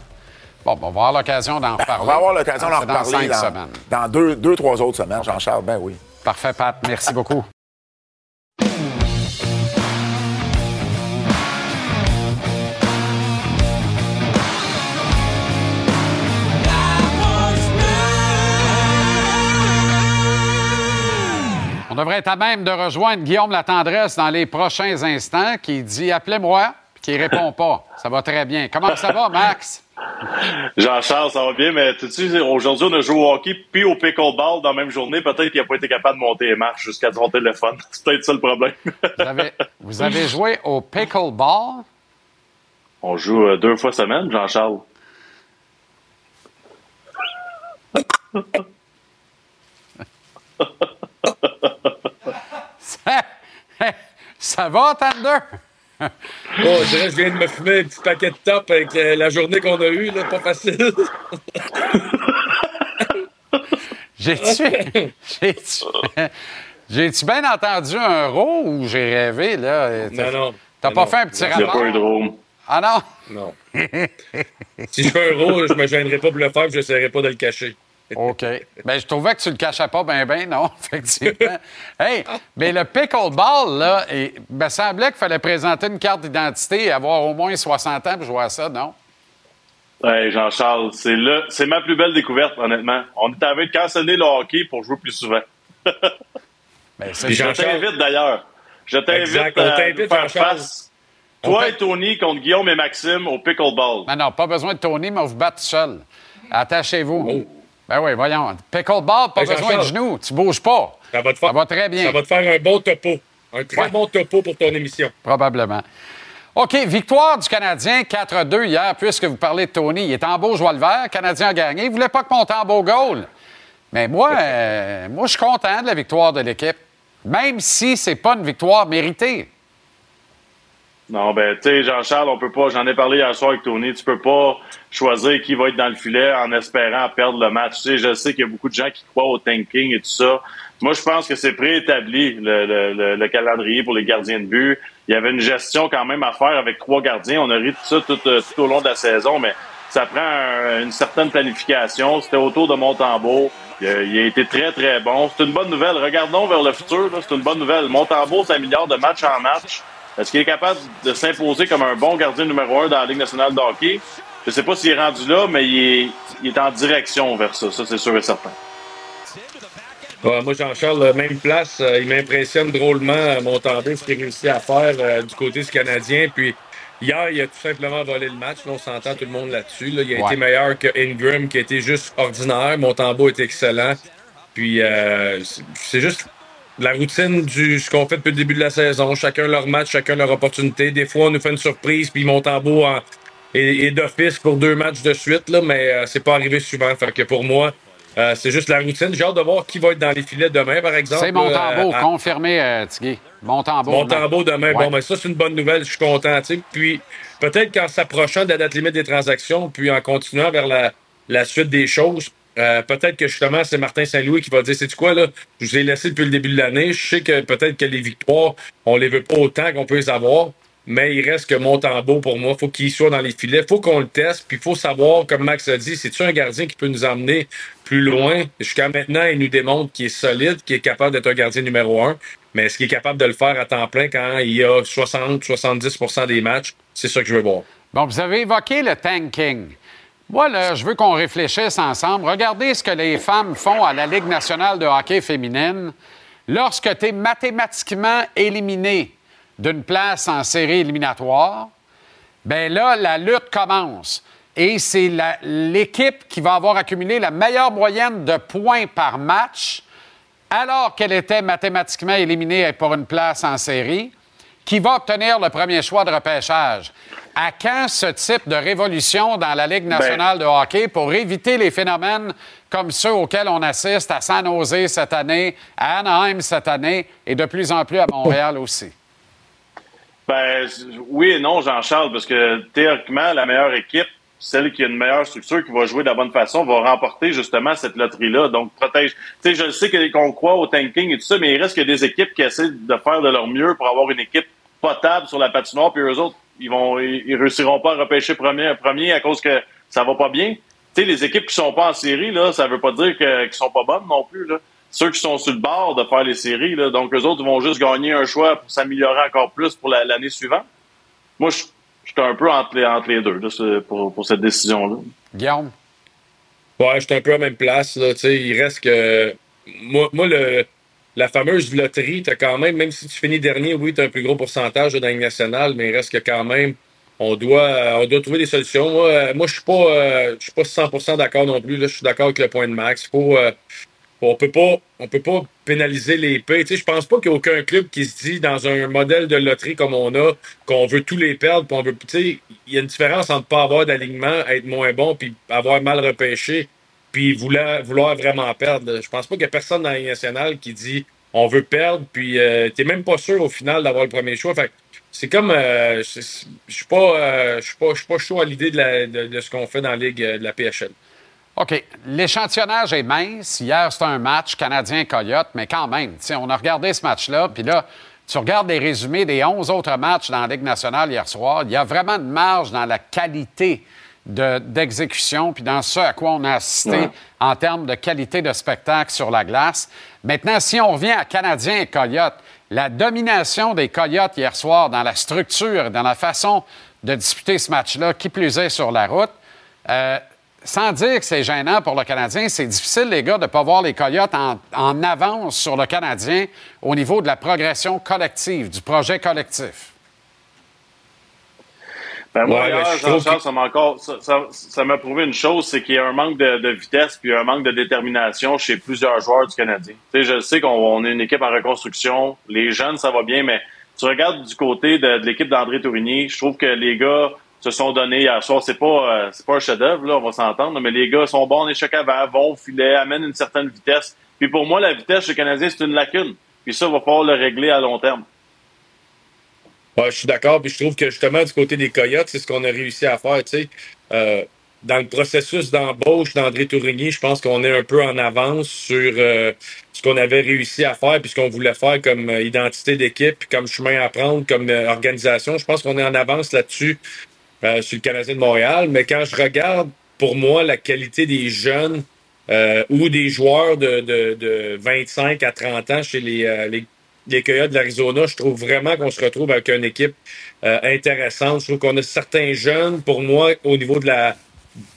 Bon, ben, on va avoir l'occasion d'en reparler. On va avoir l'occasion d'en C'est dans reparler cinq dans, semaines. dans deux, deux, trois autres semaines, Jean-Charles. Ben oui. Parfait, Pat. Merci beaucoup. On devrait être à même de rejoindre Guillaume Latendresse dans les prochains instants qui dit Appelez-moi, puis qui répond pas. Ça va très bien. Comment ça va, Max? <laughs> Jean-Charles, ça va bien, mais tu sais, aujourd'hui, on a joué au hockey puis au pickleball dans la même journée. Peut-être qu'il n'a pas été capable de monter les marches jusqu'à son téléphone. <laughs> C'est peut-être ça le problème. Vous avez, vous avez joué au pickleball? on joue euh, deux fois semaine, Jean-Charles. <laughs> <laughs> Ça, va, Thunder? <laughs> Oh, je dirais je viens de me fumer un petit paquet de top avec euh, la journée qu'on a eue, là, pas facile. <laughs> J'ai-tu. J'ai-tu. J'ai-tu bien entendu un roux ou j'ai rêvé, là? Non, non. T'as Non, pas non. fait un petit Il n'y a rapport? pas eu de. Ah non? Non. si je fais un roux, je me gênerai pas pour le faire, je n'essaierai pas de le cacher. OK. Ben, je trouvais que tu le cachais pas bien, bien, non, <laughs> effectivement. hey, mais le pickleball, là, il me semblait qu'il fallait présenter une carte d'identité et avoir au moins 60 ans pour jouer à ça, non? Hey, Jean-Charles, c'est là, c'est ma plus belle découverte, honnêtement. On est en train de canceller le hockey pour jouer plus souvent. <laughs> Ben, Je t'invite d'ailleurs. Je t'invite à faire face. Toi et Tony contre Guillaume et Maxime au pickleball. Non, non, pas besoin de Tony, mais on vous bat tout seul. Attachez-vous. Oh. Ben oui, voyons. Pickleball, pas Hey, besoin de genoux. Tu bouges pas. Ça va te faire, Ça va très bien. Ça va te faire un bon topo. Un très Ouais. bon topo pour ton émission. Probablement. OK, victoire du Canadien 4-2 hier, puisque vous parlez de Tony. Il est en beau joie le vert. Le Canadien a gagné. Il ne voulait pas que mon beau goal. Mais moi, <laughs> euh, moi, je suis content de la victoire de l'équipe, même si c'est pas une victoire méritée. Non, ben, tu sais, Jean-Charles, on peut pas, j'en ai parlé hier soir avec Tony, tu peux pas choisir qui va être dans le filet en espérant perdre le match. Tu sais, je sais qu'il y a beaucoup de gens qui croient au tanking et tout ça. Moi, je pense que c'est préétabli, le, le, le, le calendrier pour les gardiens de but. Il y avait une gestion quand même à faire avec trois gardiens. On a ri de ça tout, euh, tout au long de la saison, mais ça prend un- une certaine planification. C'était autour de Montembeau. Il a, il a été très, très bon. C'est une bonne nouvelle. Regardons vers le futur. C'est une bonne nouvelle. Montembeau s'améliore de match en match. Est-ce qu'il est capable de s'imposer comme un bon gardien numéro un dans la Ligue nationale de hockey? Je sais pas s'il est rendu là, mais il est, il est en direction vers ça. Ça, c'est sûr et certain. Ouais, moi, Jean-Charles, même place, euh, il m'impressionne drôlement, euh, ce qu'il réussit à faire euh, du côté du Canadien. Puis hier, il a tout simplement volé le match. Là, on s'entend tout le monde là-dessus. là. Il a Ouais. été meilleur que Ingram, qui a été juste ordinaire. Montembeau est excellent. Puis euh, c'est juste la routine du ce qu'on fait depuis le début de la saison. Chacun leur match, chacun leur opportunité. Des fois, on nous fait une surprise, puis Montembeau en, est, est d'office pour deux matchs de suite, là, mais euh, c'est pas arrivé souvent. Fait que pour moi, euh, c'est juste la routine. J'ai hâte de voir qui va être dans les filets demain, par exemple. C'est Montembeau, à- confirmé, euh, Tigui. Montembeau. Montembeau demain. Ouais. Bon, mais ça, c'est une bonne nouvelle. Je suis content. tu sais. Puis peut-être qu'en s'approchant de la date limite des transactions, puis en continuant vers la, la suite des choses, euh, peut-être que justement, c'est Martin Saint-Louis qui va dire c'est quoi, là? Je vous ai laissé depuis le début de l'année. Je sais que peut-être que les victoires, on les veut pas autant qu'on peut les avoir. Mais il reste que Montembeau, pour moi, faut qu'il soit dans les filets. faut qu'on le teste. Puis il faut savoir, comme Max a dit, c'est-tu un gardien qui peut nous emmener plus loin? Jusqu'à maintenant, il nous démontre qu'il est solide, qu'il est capable d'être un gardien numéro un. Mais est-ce qu'il est capable de le faire à temps plein quand il y a 60-70% des matchs? C'est ça que je veux voir. Bon, vous avez évoqué le tanking. Moi, là, je veux qu'on réfléchisse ensemble. Regardez ce que les femmes font à la Ligue nationale de hockey féminine. Lorsque tu es mathématiquement éliminé d'une place en série éliminatoire, ben là, la lutte commence. Et c'est l'équipe qui va avoir accumulé la meilleure moyenne de points par match, alors qu'elle était mathématiquement éliminée pour une place en série, qui va obtenir le premier choix de repêchage. À quand ce type de révolution dans la Ligue nationale de hockey pour éviter les phénomènes comme ceux auxquels on assiste à San Jose cette année, à Anaheim cette année et de plus en plus à Montréal aussi? Ben, oui et non, Jean-Charles, parce que théoriquement, la meilleure équipe, celle qui a une meilleure structure, qui va jouer de la bonne façon, va remporter justement cette loterie-là. Donc, protège. Tu sais, je sais qu'on croit au tanking et tout ça, mais il reste que des équipes qui essaient de faire de leur mieux pour avoir une équipe potable sur la patinoire, puis eux autres, ils vont, ils, ils réussiront pas à repêcher premier, premier à cause que ça va pas bien. Tu sais, les équipes qui sont pas en série, là, ça veut pas dire que- qu'ils sont pas bonnes non plus, là. Ceux qui sont sur le bord de faire les séries, là, donc eux autres vont juste gagner un choix pour s'améliorer encore plus pour la- l'année suivante. Moi, je je suis un peu entre les, entre les deux là, pour, pour cette décision-là. Guillaume? Ouais, j'étais un peu à la même place. Là, tu sais, il reste que. Moi, moi le, la fameuse loterie, t'as quand même, même si tu finis dernier, oui, tu as un plus gros pourcentage dans la nationale, mais il reste que quand même, on doit, euh, on doit trouver des solutions. Moi, euh, moi je suis pas, euh, je suis pas 100% d'accord non plus. Là, je suis d'accord avec le point de max. Faut, euh, on peut pas, on peut pas pénaliser les pays. Tu sais, je pense pas qu'il y a aucun club qui se dit dans un modèle de loterie comme on a qu'on veut tous les perdre. on veut, tu sais, il y a une différence entre pas avoir d'alignement, être moins bon, puis avoir mal repêché, puis vouloir, vouloir vraiment perdre. Je pense pas qu'il y a personne dans la Ligue nationale qui dit on veut perdre, puis euh, t'es même pas sûr au final d'avoir le premier choix. Fait c'est comme, euh, je je suis pas, euh, je suis pas, chaud à l'idée de, ce qu'on fait dans la Ligue euh, de la PHL. OK. L'échantillonnage est mince. Hier, c'était un match Canadien-Coyote, mais quand même, on a regardé ce match-là, puis là, tu regardes les résumés des 11 autres matchs dans la Ligue nationale hier soir, il y a vraiment une marge dans la qualité de- d'exécution, puis dans ce à quoi on a assisté Ouais. en termes de qualité de spectacle sur la glace. Maintenant, si on revient à Canadiens et Coyotes, la domination des Coyotes hier soir dans la structure, dans la façon de disputer ce match-là, qui plus est sur la route, euh, sans dire que c'est gênant pour le Canadien, c'est difficile, les gars, de ne pas voir les Coyotes en, en avance sur le Canadien au niveau de la progression collective, du projet collectif. Ben moi, Ouais, hier, mais je trouve Jean-Charles, que- ça m'a encore, ça, m'a prouvé une chose, c'est qu'il y a un manque de, de vitesse puis un manque de détermination chez plusieurs joueurs du Canadien. Tu sais, je sais qu'on on est une équipe en reconstruction, les jeunes, ça va bien, mais tu regardes du côté de, de l'équipe d'André Tourigny, je trouve que les gars se sont donnés hier soir. C'est pas, euh, c'est pas un chef-d'œuvre, là, on va s'entendre, mais les gars sont bons en échec avant, vont au filet, amènent une certaine vitesse. Puis pour moi, la vitesse chez le Canadien, c'est une lacune. Puis ça, il va falloir le régler à long terme. Ouais, je suis d'accord. Puis je trouve que justement, du côté des Coyotes, c'est ce qu'on a réussi à faire. Euh, dans le processus d'embauche d'André Tourigny, je pense qu'on est un peu en avance sur euh, ce qu'on avait réussi à faire puis ce qu'on voulait faire comme euh, identité d'équipe, comme chemin à prendre, comme euh, organisation. Je pense qu'on est en avance là-dessus euh, sur le Canadien de Montréal. Mais quand je regarde, pour moi, la qualité des jeunes ou des joueurs de, de, de 25 à 30 ans chez les, les, les Coyotes de l'Arizona, je trouve vraiment qu'on se retrouve avec une équipe euh, intéressante. Je trouve qu'on a certains jeunes, pour moi, au niveau de la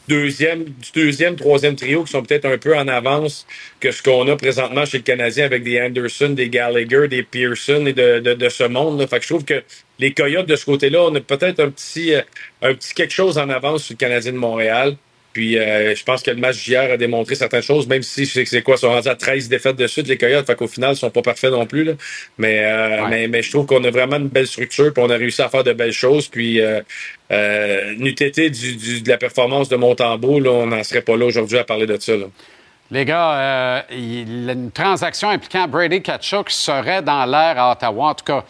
deuxième, du deuxième, troisième trio qui sont peut-être un peu en avance que ce qu'on a présentement chez le Canadien avec des Anderson, des Gallagher, des Pearson et de, de, de ce monde. Là. Fait que je trouve que les Coyotes de ce côté-là, on a peut-être un petit, euh, un petit quelque chose en avance sur le Canadien de Montréal. Puis euh, je pense que le match d'hier a démontré certaines choses, même si je sais que c'est quoi, ils sont rendus à 13 défaites de suite, les Coyotes. Fait qu'au final, ils sont pas parfaits non plus. Là. Mais, euh, Ouais. mais, mais je trouve qu'on a vraiment une belle structure, puis on a réussi à faire de belles choses. Puis euh, euh, n'eût été du, du- de la performance de Montembeau, là, on n'en serait pas là aujourd'hui à parler de ça. Là. Les gars, il- une transaction impliquant Brady Kachuk serait dans l'air à Ottawa. En tout cas,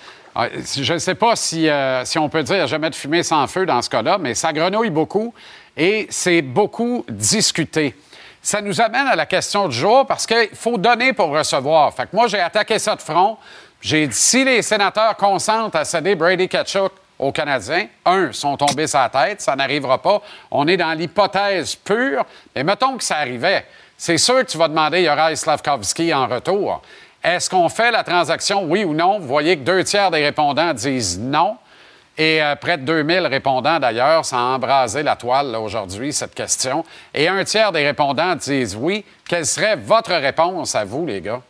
je ne sais pas si, si on peut dire jamais de fumée sans feu dans ce cas-là, mais ça grenouille beaucoup et c'est beaucoup discuté. Ça nous amène à la question du jour parce qu'il faut donner pour recevoir. Fait que moi, j'ai attaqué ça de front. J'ai dit si les sénateurs consentent à céder Brady Kachuk aux Canadiens, un, sont tombés la tête, ça n'arrivera pas. On est dans l'hypothèse pure, mais mettons que ça arrivait. C'est sûr que tu vas demander Yoraï Slavkovski en retour. Est-ce qu'on fait la transaction, oui ou non? Vous voyez que deux tiers des répondants disent non. Et euh, près de 2000 répondants, d'ailleurs, ça a embrasé la toile aujourd'hui, cette question. Et un tiers des répondants disent oui. Quelle serait votre réponse à vous, les gars?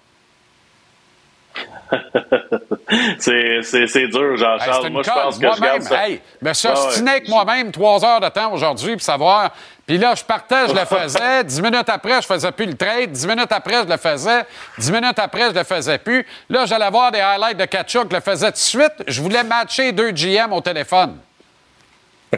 <laughs> C'est, dur, Jean-Charles. c'est une moi, je pense que je Moi-même, garde ça. hey, me suis Ah ouais. avec moi-même trois heures de temps aujourd'hui pour savoir. Puis là, je partais, je le faisais. Dix minutes après, je faisais plus le trade. Dix minutes après, je le faisais. Dix minutes après, je le faisais plus. Là, j'allais voir des highlights de Kachuk, je le faisais tout de suite. Je voulais matcher deux GM au téléphone.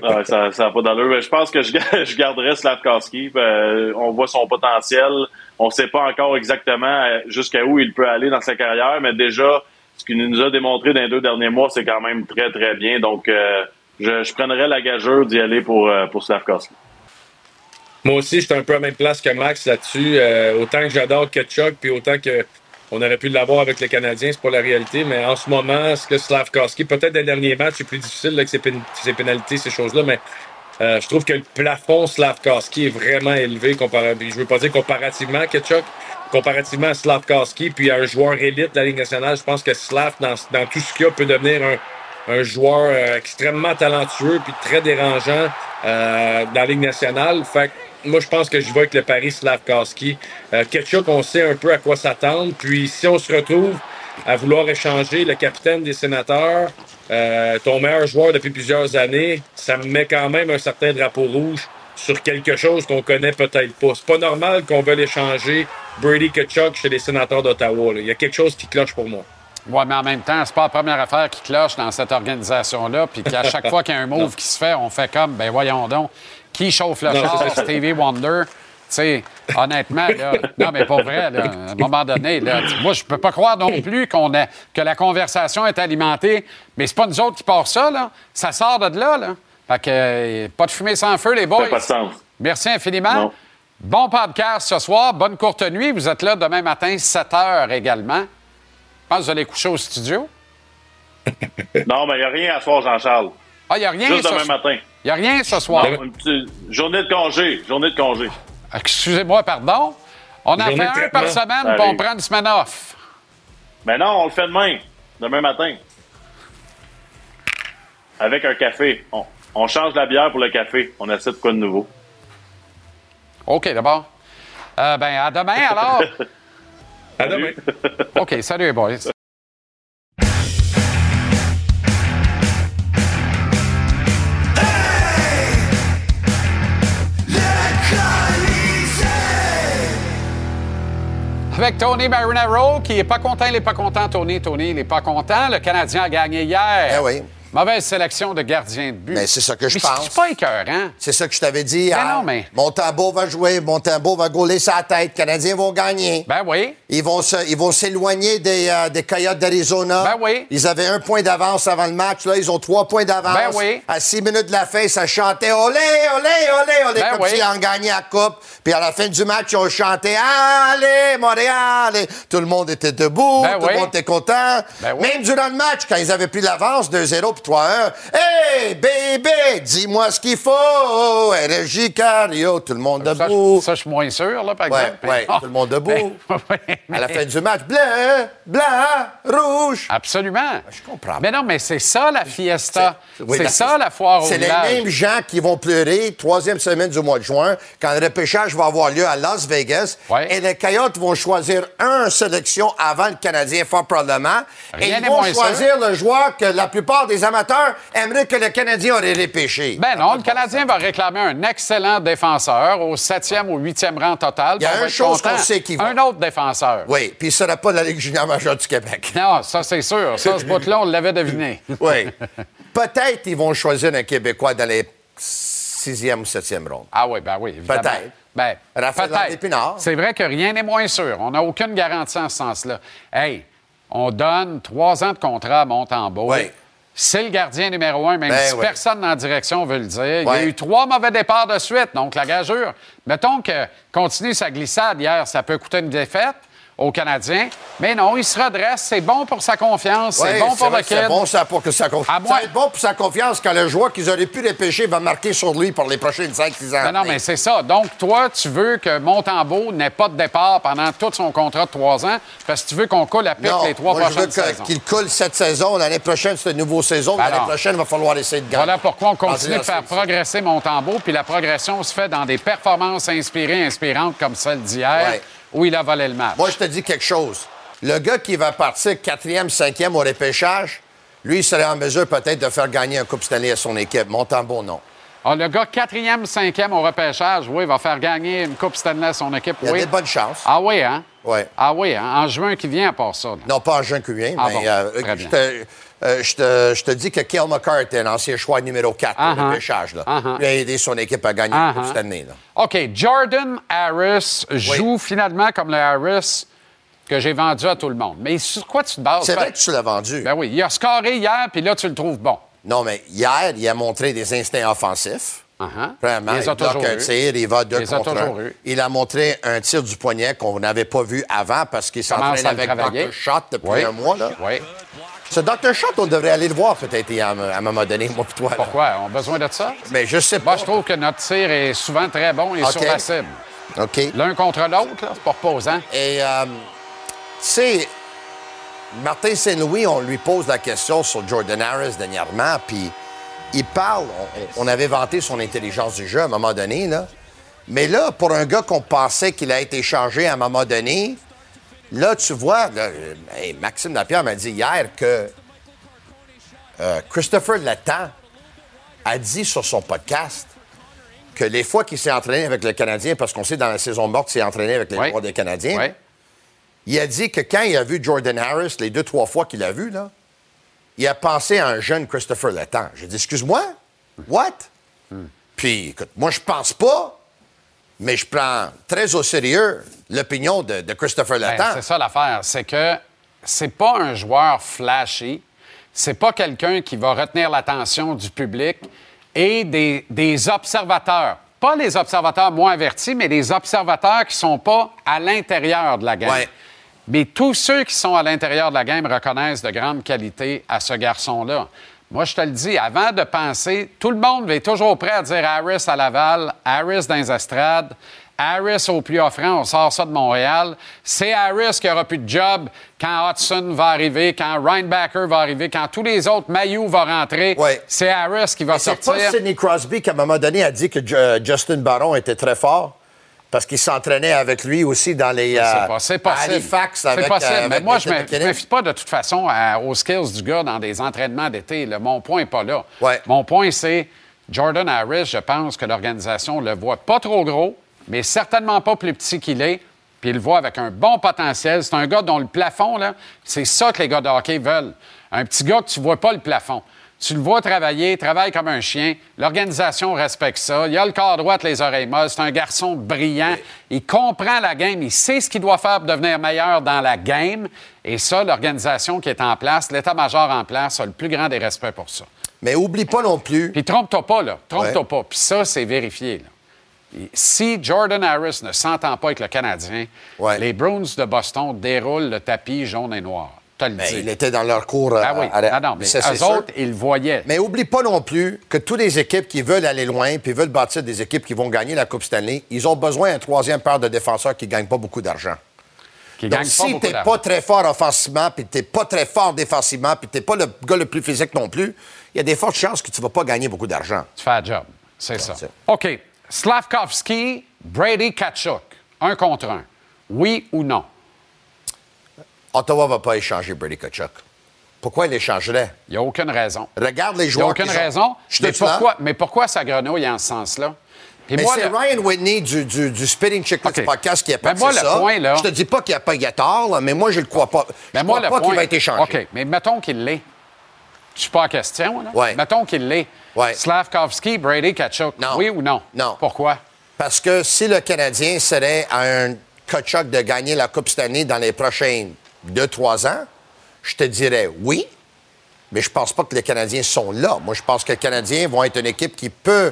Ah, ça n'a pas d'allure. Je pense que je, ga- <laughs> je garderais Slavkowski. Euh, on voit son potentiel. On ne sait pas encore exactement euh, jusqu'à où il peut aller dans sa carrière, mais déjà, ce qu'il nous a démontré dans les deux derniers mois, c'est quand même très, très bien. Donc, euh, je, je prendrais la gageure d'y aller pour, euh, pour. Moi aussi, j'étais un peu à la même place que Max là-dessus. Euh, autant que j'adore Kachuk, puis autant que on aurait pu l'avoir avec les Canadiens, c'est pas la réalité. Mais en ce moment, ce que Slavkowski, peut-être dans les derniers matchs, c'est plus difficile là, avec ses, pén- ses pénalités, ces choses-là, mais euh, je trouve que le plafond Slavkowski est vraiment élevé. Comparé, je veux pas dire comparativement à Kachuk, comparativement à Slavkowski, puis à un joueur élite de la Ligue nationale, je pense que Slav, dans, tout ce qu'il a, peut devenir un, un joueur euh, extrêmement talentueux puis très dérangeant euh, dans la Ligue nationale. Fait moi, je pense que je vais avec le Paris Slavkowski. Euh, Ketchuk, on sait un peu à quoi s'attendre. Puis si on se retrouve à vouloir échanger le capitaine des sénateurs, euh, ton meilleur joueur depuis plusieurs années, ça me met quand même un certain drapeau rouge sur quelque chose qu'on connaît peut-être pas. C'est pas normal qu'on veuille échanger Brady Kachuk chez les sénateurs d'Ottawa. Il y a quelque chose qui cloche pour moi. Oui, mais en même temps, c'est pas la première affaire qui cloche dans cette organisation-là, puis qu'à chaque <laughs> fois qu'il y a un move qui se fait, on fait comme, ben voyons donc, qui chauffe le char? ça. Stevie Wonder? Tu sais, honnêtement, là, non, mais pas vrai, là, à un moment donné, là, moi, je peux pas croire non plus qu'on ait, que la conversation est alimentée, mais c'est pas nous autres qui part ça, là. Ça sort de là, là. Fait que, euh, pas de fumée sans feu, les Ça boys. n'a pas de sens. Merci infiniment. Non. Bon podcast ce soir. Bonne courte nuit. Vous êtes là demain matin, 7 h également. Je pense que vous allez coucher au studio. <laughs> Non, mais il n'y a rien à soir, Jean-Charles. Ah, il n'y a rien Juste ce demain soir. matin. Il n'y a rien ce soir. Non, une petite journée de congé. Journée de congé. Excusez-moi, pardon. On en fait un par semaine, puis on prend une semaine off. Mais non, on le fait demain. Demain matin. Avec un café. On, on change la bière pour le café. On essaie de quoi de nouveau. OK, d'abord. Euh, ben, à demain, alors. <laughs> À demain. <laughs> OK, salut boys. avec Tony Marinaro, qui est pas content, il est pas content, Tony, Tony, il est pas content. Le Canadien a gagné hier. Eh oui. Mauvaise sélection de gardien de but. Mais c'est ça que je Mais pense. C'est pas écœurant. C'est ça que je t'avais dit. Ben hier. non, mais- Montembeau va jouer, Montembeau va gauler sa tête. Les Canadiens vont gagner. Ben oui. Ils vont se- ils vont s'éloigner des, euh, des Coyotes d'Arizona. Ben oui. Ils avaient un point d'avance avant le match. Là, ils ont trois points d'avance. Ben oui. À six minutes de la fin, ça chantait olé, olé, olé, olé, Ben comme oui. s'ils en gagnaient la coupe. Puis à la fin du match, ils ont chanté Allez, Montréal! Et tout le monde était debout, Ben tout oui. le monde était content. Ben oui. Même durant le match, quand ils avaient pris l'avance 2-0 puis 3-1, Hey, bébé, dis-moi ce qu'il faut. Énergie, cardio, tout le monde debout. ça, je suis moins sûr, là, par Ouais, exemple. ouais, Mais- tout le monde debout. <laughs> Ouais, mais- À la fin du match, blanc, blanc, rouge. Absolument. Je comprends. Mais non, mais c'est ça, la fiesta. Oui, c'est ça, la foire au C'est les mêmes gens qui vont pleurer troisième semaine du mois de juin quand le repêchage va avoir lieu à Las Vegas. Ouais. Et les Coyotes vont choisir un sélection avant le Canadien, fort probablement. et Rien ils n'est vont moins choisir le joueur que la plupart des amateurs aimeraient que le Canadien aurait repêché. Ben non, le Canadien va réclamer un excellent défenseur au septième ou huitième rang total. Il y a va une chose qu'on sait qu'il va- Un autre défenseur. Oui, puis il ne sera pas de la Ligue junior majeure du Québec. <laughs> Non, ça, c'est sûr. Ça, ce bout-là, on l'avait deviné. <laughs> Oui. Peut-être ils vont choisir un Québécois dans les sixième ou septième rondes. Ah oui, ben oui, évidemment. Peut-être. Ben, Raphaël peut-être. C'est vrai que rien n'est moins sûr. On n'a aucune garantie en ce sens-là. Hey, on donne trois ans de contrat à Montembeau. Oui. C'est le gardien numéro un, même Ben si personne dans la direction veut le dire. Il y a eu trois mauvais départs de suite, donc la gageure. Mettons que continue sa glissade hier, ça peut coûter une défaite aux Canadiens. Mais non, il se redresse. C'est bon pour sa confiance. Oui, c'est bon pour le kid. C'est bon ça pour que ça confiance. Ça va être bon pour sa confiance quand le joueur qu'ils auraient pu repêcher va marquer sur lui pour les prochaines 5-6 ans. Ben non, mais c'est ça. Donc, toi, tu veux que Montembeau n'ait pas de départ pendant tout son contrat de trois ans parce que tu veux qu'on coule à pic Non, les trois moi, je veux prochaines que- saisons. qu'il coule cette saison. L'année prochaine, c'est une nouvelle saison. Ben L'année non. prochaine, il va falloir essayer de gagner. Voilà pourquoi on continue de faire progresser Montembeau, puis la progression se fait dans des performances inspirées, inspirantes comme celle d'hier, Ouais. Où il a volé le match. Moi, je te dis quelque chose. Le gars qui va partir quatrième, cinquième au repêchage, lui, il serait en mesure peut-être de faire gagner un Coupe Stanley à son équipe. Montembeau, non. Ah, le gars quatrième, cinquième au repêchage, oui, va faire gagner une Coupe Stanley à son équipe, Il a oui. des bonnes chances. Ah oui, hein? Oui. Ah oui, hein? en juin qui vient à part ça. là. Non, pas en juin qui vient, Ah mais bon, euh, très je, bien. Euh, je te- je te dis que Kale McCart est un ancien choix numéro 4 Ah, au ah. repêchage. Là. Ah, ah. Il a aidé son équipe à gagner ah. Stanley. Là. OK, Jordan Harris joue finalement comme le Harris que j'ai vendu à tout le monde. Mais sur quoi tu te bases? C'est Ben- vrai que tu l'as vendu. Ben oui, il a scoré hier, puis là, tu le trouves bon. Non, mais hier, il a montré des instincts offensifs. Uh-huh. Premièrement, Il il, bloque un tir, il va deux les a contre un. Il a montré un tir du poignet qu'on n'avait pas vu avant parce qu'il s'entraîne le avec. Dr. Shot depuis Oui. un mois. Là. Oui. Ce Dr. Shot, on devrait aller le voir peut-être à, un- à un moment donné, moi et toi. là. Pourquoi? On a besoin de ça? Mais je sais Moi, pas. je trouve que notre tir est souvent très bon et OK. sur la cible. OK. L'un contre l'autre, là, c'est pas reposant. Et, euh, tu sais, Martin Saint-Louis, on lui pose la question sur Jordan Harris dernièrement, puis il parle, on, on avait vanté son intelligence du jeu à un moment donné, là. Mais là, pour un gars qu'on pensait qu'il a été changé à un moment donné, là, tu vois, là, hey, Maxime Lapierre m'a dit hier que euh, Christopher Letang a dit sur son podcast que les fois qu'il s'est entraîné avec le Canadien, parce qu'on sait dans la saison morte, il s'est entraîné avec les Oui. des Canadiens, Oui. il a dit que quand il a vu Jordan Harris, les deux, trois fois qu'il l'a vu, là, il a pensé à un jeune Christopher Letang. J'ai dit, excuse-moi, what? Puis, écoute, moi, je pense pas, mais je prends très au sérieux l'opinion de, de Christopher Ben, Letang. c'est ça l'affaire. C'est que c'est pas un joueur flashy. C'est pas quelqu'un qui va retenir l'attention du public et des, des observateurs. Pas les observateurs moins avertis, mais des observateurs qui sont pas à l'intérieur de la game. Ouais. Mais tous ceux qui sont à l'intérieur de la game reconnaissent de grandes qualités à ce garçon-là. Moi, je te le dis, avant de penser, tout le monde est toujours prêt à dire Harris à Laval, Harris dans les estrades, Harris au plus offrant, on sort ça de Montréal. C'est Harris qui aura plus de job quand Hudson va arriver, quand Reinbacker va arriver, quand tous les autres, Mayou va rentrer. Ouais. C'est Harris qui va Mais C'est sortir. pas Sidney Crosby qui, à un moment donné, a dit que Ju- Justin Baron était très fort parce qu'il s'entraînait avec lui aussi dans les... C'est euh, pas-. Halifax C'est possible. euh, mais moi, je ne me fie pas de toute façon à- aux skills du gars dans des entraînements d'été. Mon point n'est pas là. Ouais. Mon point, c'est Jordan Harris, je pense que l'organisation le voit pas trop gros, mais certainement pas plus petit qu'il est. puis il le voit avec un bon potentiel. C'est un gars dont le plafond, là, c'est ça que les gars de hockey veulent. Un petit gars que tu vois pas le plafond. Tu le vois travailler, il travaille comme un chien. L'organisation respecte ça. Il a le corps droit, les oreilles molles. C'est un garçon brillant. Il comprend la game. Il sait ce qu'il doit faire pour devenir meilleur dans la game. Et ça, l'organisation qui est en place, l'état-major en place, a le plus grand des respects pour ça. Mais oublie pas non plus. Puis trompe-toi pas, là. Trompe-toi Ouais. pas. Puis ça, c'est vérifié, là. Si Jordan Harris ne s'entend pas avec le Canadien, les Bruins de Boston déroulent le tapis jaune et noir. Le Ben, il était dans leur cours. Ah oui. à la- Ah non, mais Ça, eux autres, ils le voyaient. Mais oublie pas non plus que toutes les équipes qui veulent aller loin puis veulent bâtir des équipes qui vont gagner la Coupe Stanley, ils ont besoin d'un troisième paire de défenseurs qui ne gagnent pas beaucoup d'argent. Qui Donc, si t'es d'argent. pas très fort offensivement, puis t'es pas très fort défensivement, puis t'es pas le gars le plus physique non plus, il y a des fortes chances que tu vas pas gagner beaucoup d'argent. Tu fais un job. C'est ça. OK. Slavkovski, Brady Kachuk. Un contre un. Oui ou non? Ottawa va pas échanger Brady Kachuk. Pourquoi il échangerait? Il n'y a aucune raison. Regarde les Il n'y a joueurs. aucune raison. Mais pourquoi, mais pourquoi ça grenouille en ce sens-là? Mais c'est le- Ryan Whitney du, du, du Spitting Chicklets OK. podcast qui a pas moi, le ça. point, là- Je te dis pas qu'il n'y a pas tort, là, mais moi, je le crois pas. Mais je moi, crois le pas point... qu'il va être échangé. OK, mais mettons qu'il l'est. Je suis pas en question, là. Ouais. Mettons qu'il l'est. Ouais. Slavkovski, Brady Kachuk. Non. Oui ou non? Non. Pourquoi? Parce que si le Canadien serait à un Kachuk de gagner la Coupe cette année dans les prochains 2-3 ans, je te dirais oui, mais je pense pas que les Canadiens sont là. Moi, je pense que les Canadiens vont être une équipe qui peut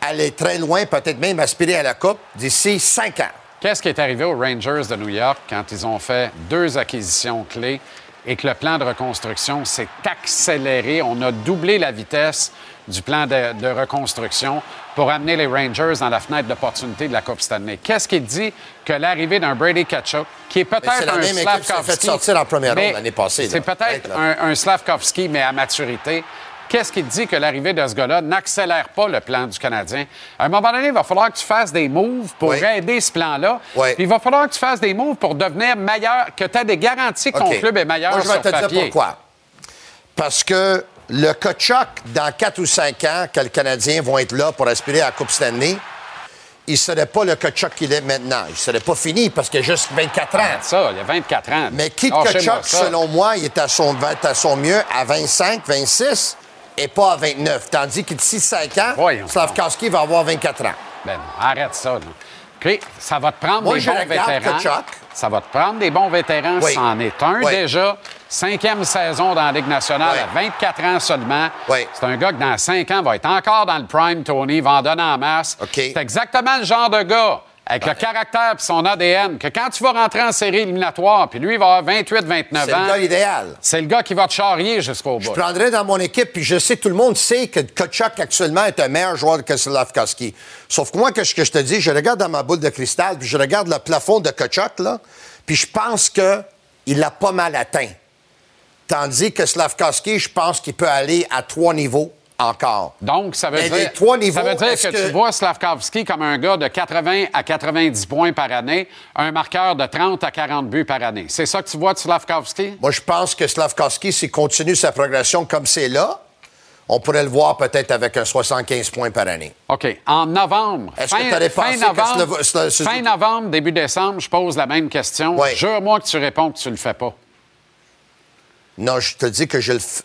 aller très loin, peut-être même aspirer à la Coupe d'ici 5 ans. Qu'est-ce qui est arrivé aux Rangers de New York quand ils ont fait deux acquisitions clés et que le plan de reconstruction s'est accéléré? On a doublé la vitesse du plan de, de reconstruction pour amener les Rangers dans la fenêtre d'opportunité de la Coupe Stanley. Qu'est-ce qui dit que l'arrivée d'un Brady Kachuk, qui est peut-être c'est la un Slavkovski... sortir en première ronde l'année passée. C'est peut-être un, un Slavkovski, mais à maturité. Qu'est-ce qui te dit que l'arrivée de ce gars-là n'accélère pas le plan du Canadien? À un moment donné, il va falloir que tu fasses des moves pour Oui. aider ce plan-là. Oui. Il va falloir que tu fasses des moves pour devenir meilleur, que tu aies des garanties que ton OK. club est meilleur Moi, je vais sur te papier. dire pourquoi. Parce que le Kachuk, dans 4 ou 5 ans, que les Canadiens vont être là pour aspirer à la Coupe Stanley, il ne serait pas le Kachuk qu'il est maintenant. Il ne serait pas fini parce qu'il a juste 24 ans. Ça, il a 24 ans. Mais Lâchez-moi Kachuk, ça. selon moi, il est son, à son mieux à 25, 26 et pas à 29. Tandis que d'ici 5 ans, Voyons Slavkowski va avoir 24 ans. Ben, arrête ça. là. OK, ça va te prendre Moi, des bons vétérans. Ça va te prendre des bons vétérans, Oui. c'en est un Oui. déjà. Cinquième saison dans la Ligue nationale Oui. à 24 ans seulement. C'est un gars qui, dans 5 ans, va être encore dans le prime, Tony, va en donner en masse. C'est exactement le genre de gars, avec le caractère et son ADN, que quand tu vas rentrer en série éliminatoire, puis lui, il va avoir 28, 29 C'est ans, le gars idéal. c'est le gars qui va te charrier jusqu'au bout. Je prendrais dans mon équipe, puis je sais, tout le monde sait que Kachuk actuellement est un meilleur joueur que Slavkovski. Sauf que moi, que ce que je te dis, je regarde dans ma boule de cristal, puis je regarde le plafond de Kachuk, là, puis je pense qu'il l'a pas mal atteint. Tandis que Slavkovski, je pense qu'il peut aller à trois niveaux encore. Donc, ça veut Mais dire, les trois niveaux, ça veut dire que, que- tu vois Slavkovski comme un gars de 80 à 90 points par année, un marqueur de 30 à 40 buts par année. C'est ça que tu vois de Slavkovski? Moi, je pense que Slavkovski, s'il continue sa progression comme c'est là, on pourrait le voir peut-être avec un 75 points par année. OK. En novembre, Est-ce fin, que fin que novembre, Suzuki- fin novembre, début décembre, je pose la même question. Jure-moi que tu réponds que tu le fais pas. Non, je te dis que je le f...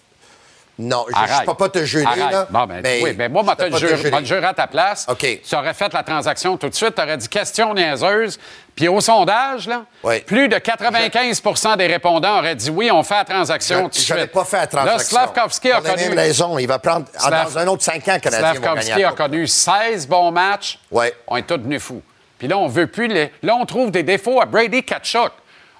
Non, je- je ne peux pas te jurer, Arrête. là. Bon, ben, mais oui, ben moi, je peux te jurer à ta place. Tu aurais fait la transaction tout de suite, tu aurais dit question niaiseuse. Puis au sondage, là, Oui. plus de 95% des répondants auraient dit oui, on fait la transaction tout de Je n'avais suite. pas fait la transaction. Là, Slavkovski a connu... même raison. Il va prendre... Slav- Dans un autre 5 ans, gagner Slavkovski la a connu 16 bons matchs. Ouais. On est tous devenus fous. Puis là, on veut plus les... Là, on trouve des défauts à Brady Kachuk.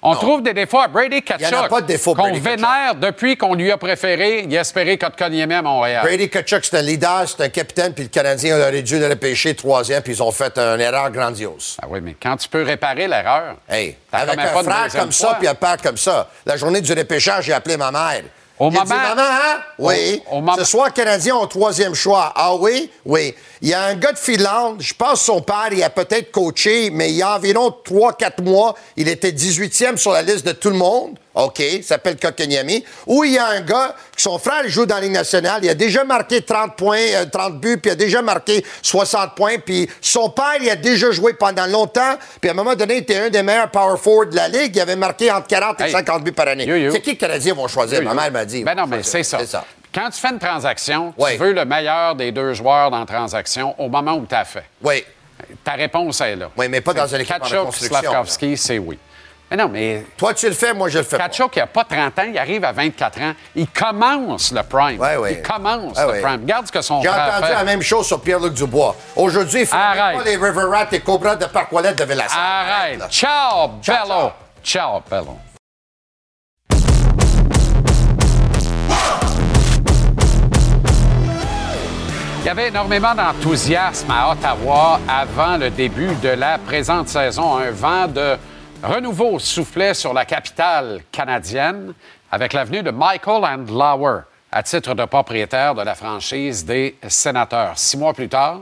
On trouve des défauts à Brady Kachuk. Il y en a pas de défauts, Qu'on vénère depuis qu'on lui a préféré y espérer Kotkaniemi à Montréal. Brady Kachuk, c'est un leader, c'est un capitaine, puis le Canadien aurait dû le repêcher troisième, puis ils ont fait une erreur grandiose. Ah oui, mais quand tu peux réparer l'erreur... Hey, avec un frère comme ça, puis un père comme ça. La journée du repêchage, j'ai appelé ma mère. Au J'ai moment- dit, maman, hein? Oui. Au- au moment- Ce soir, le Canadien ont troisième choix. Ah oui? Oui. Il y a un gars de Finlande, je pense que son père, il a peut-être coaché, mais il y a environ 3-4 mois, il était 18e sur la liste de tout le monde. OK, il s'appelle Kotkaniemi, où il y a un gars, son frère il joue dans la Ligue nationale, il a déjà marqué 30 points, euh, 30 buts, puis il a déjà marqué 60 points, puis son père, il a déjà joué pendant longtemps, puis à un moment donné, il était un des meilleurs power forward de la Ligue, il avait marqué entre 40 et Hey. 50 buts par année. C'est qui que les Canadiens vont choisir? Ma mère m'a dit. Ben non, mais c'est ça. Quand tu fais une transaction, Oui. tu veux le meilleur des deux joueurs dans la transaction au moment où tu as fait. Oui. Ta réponse est là. Oui, mais pas dans une équipe en reconstruction, Slavkovski, c'est oui. Mais non, mais Toi, tu le fais, moi, je le fais. Kachuk, il n'a pas 30 ans, il arrive à 24 ans. Il commence le prime. Ouais, ouais. Il commence Ouais, le prime. Regarde ce que son J'ai entendu fait. la même chose sur Pierre-Luc Dubois. Aujourd'hui, il faut Arrête. pas les River Rats et Cobra de Parc-Ouellet de Villasson. Arrête. là. Ciao, Ciao, Bello. Ciao, Bello. Il y avait énormément d'enthousiasme à Ottawa avant le début de la présente saison. Un vent de renouveau soufflait sur la capitale canadienne avec l'avenue de Michael Andlauer à titre de propriétaire de la franchise des Sénateurs. Six mois plus tard,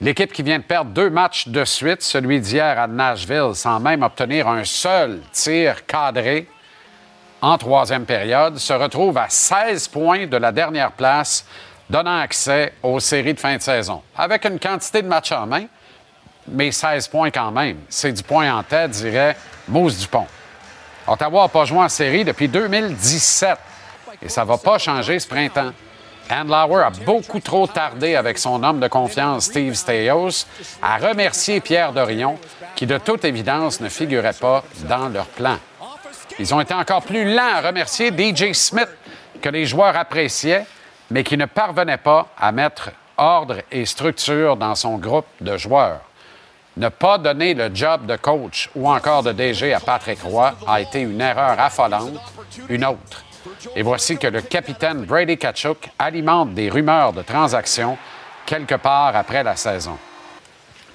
L'équipe qui vient de perdre deux matchs de suite, celui d'hier à Nashville, sans même obtenir un seul tir cadré en troisième période, se retrouve à 16 points de la dernière place, donnant accès aux séries de fin de saison. Avec une quantité de matchs en main, mais 16 points quand même. C'est du point en tête, dirait Mousse Dupont. Ottawa n'a pas joué en série depuis 2017 et ça ne va pas changer ce printemps. Andlauer a beaucoup trop tardé avec son homme de confiance, Steve Staios, à remercier Pierre Dorion, qui de toute évidence ne figurait pas dans leur plan. Ils ont été encore plus lents à remercier DJ Smith, que les joueurs appréciaient, mais qui ne parvenait pas à mettre ordre et structure dans son groupe de joueurs. Ne pas donner le job de coach ou encore de DG à Patrick Roy a été une erreur affolante, une autre. Et voici que le capitaine Brady Kachuk alimente des rumeurs de transactions quelque part après la saison.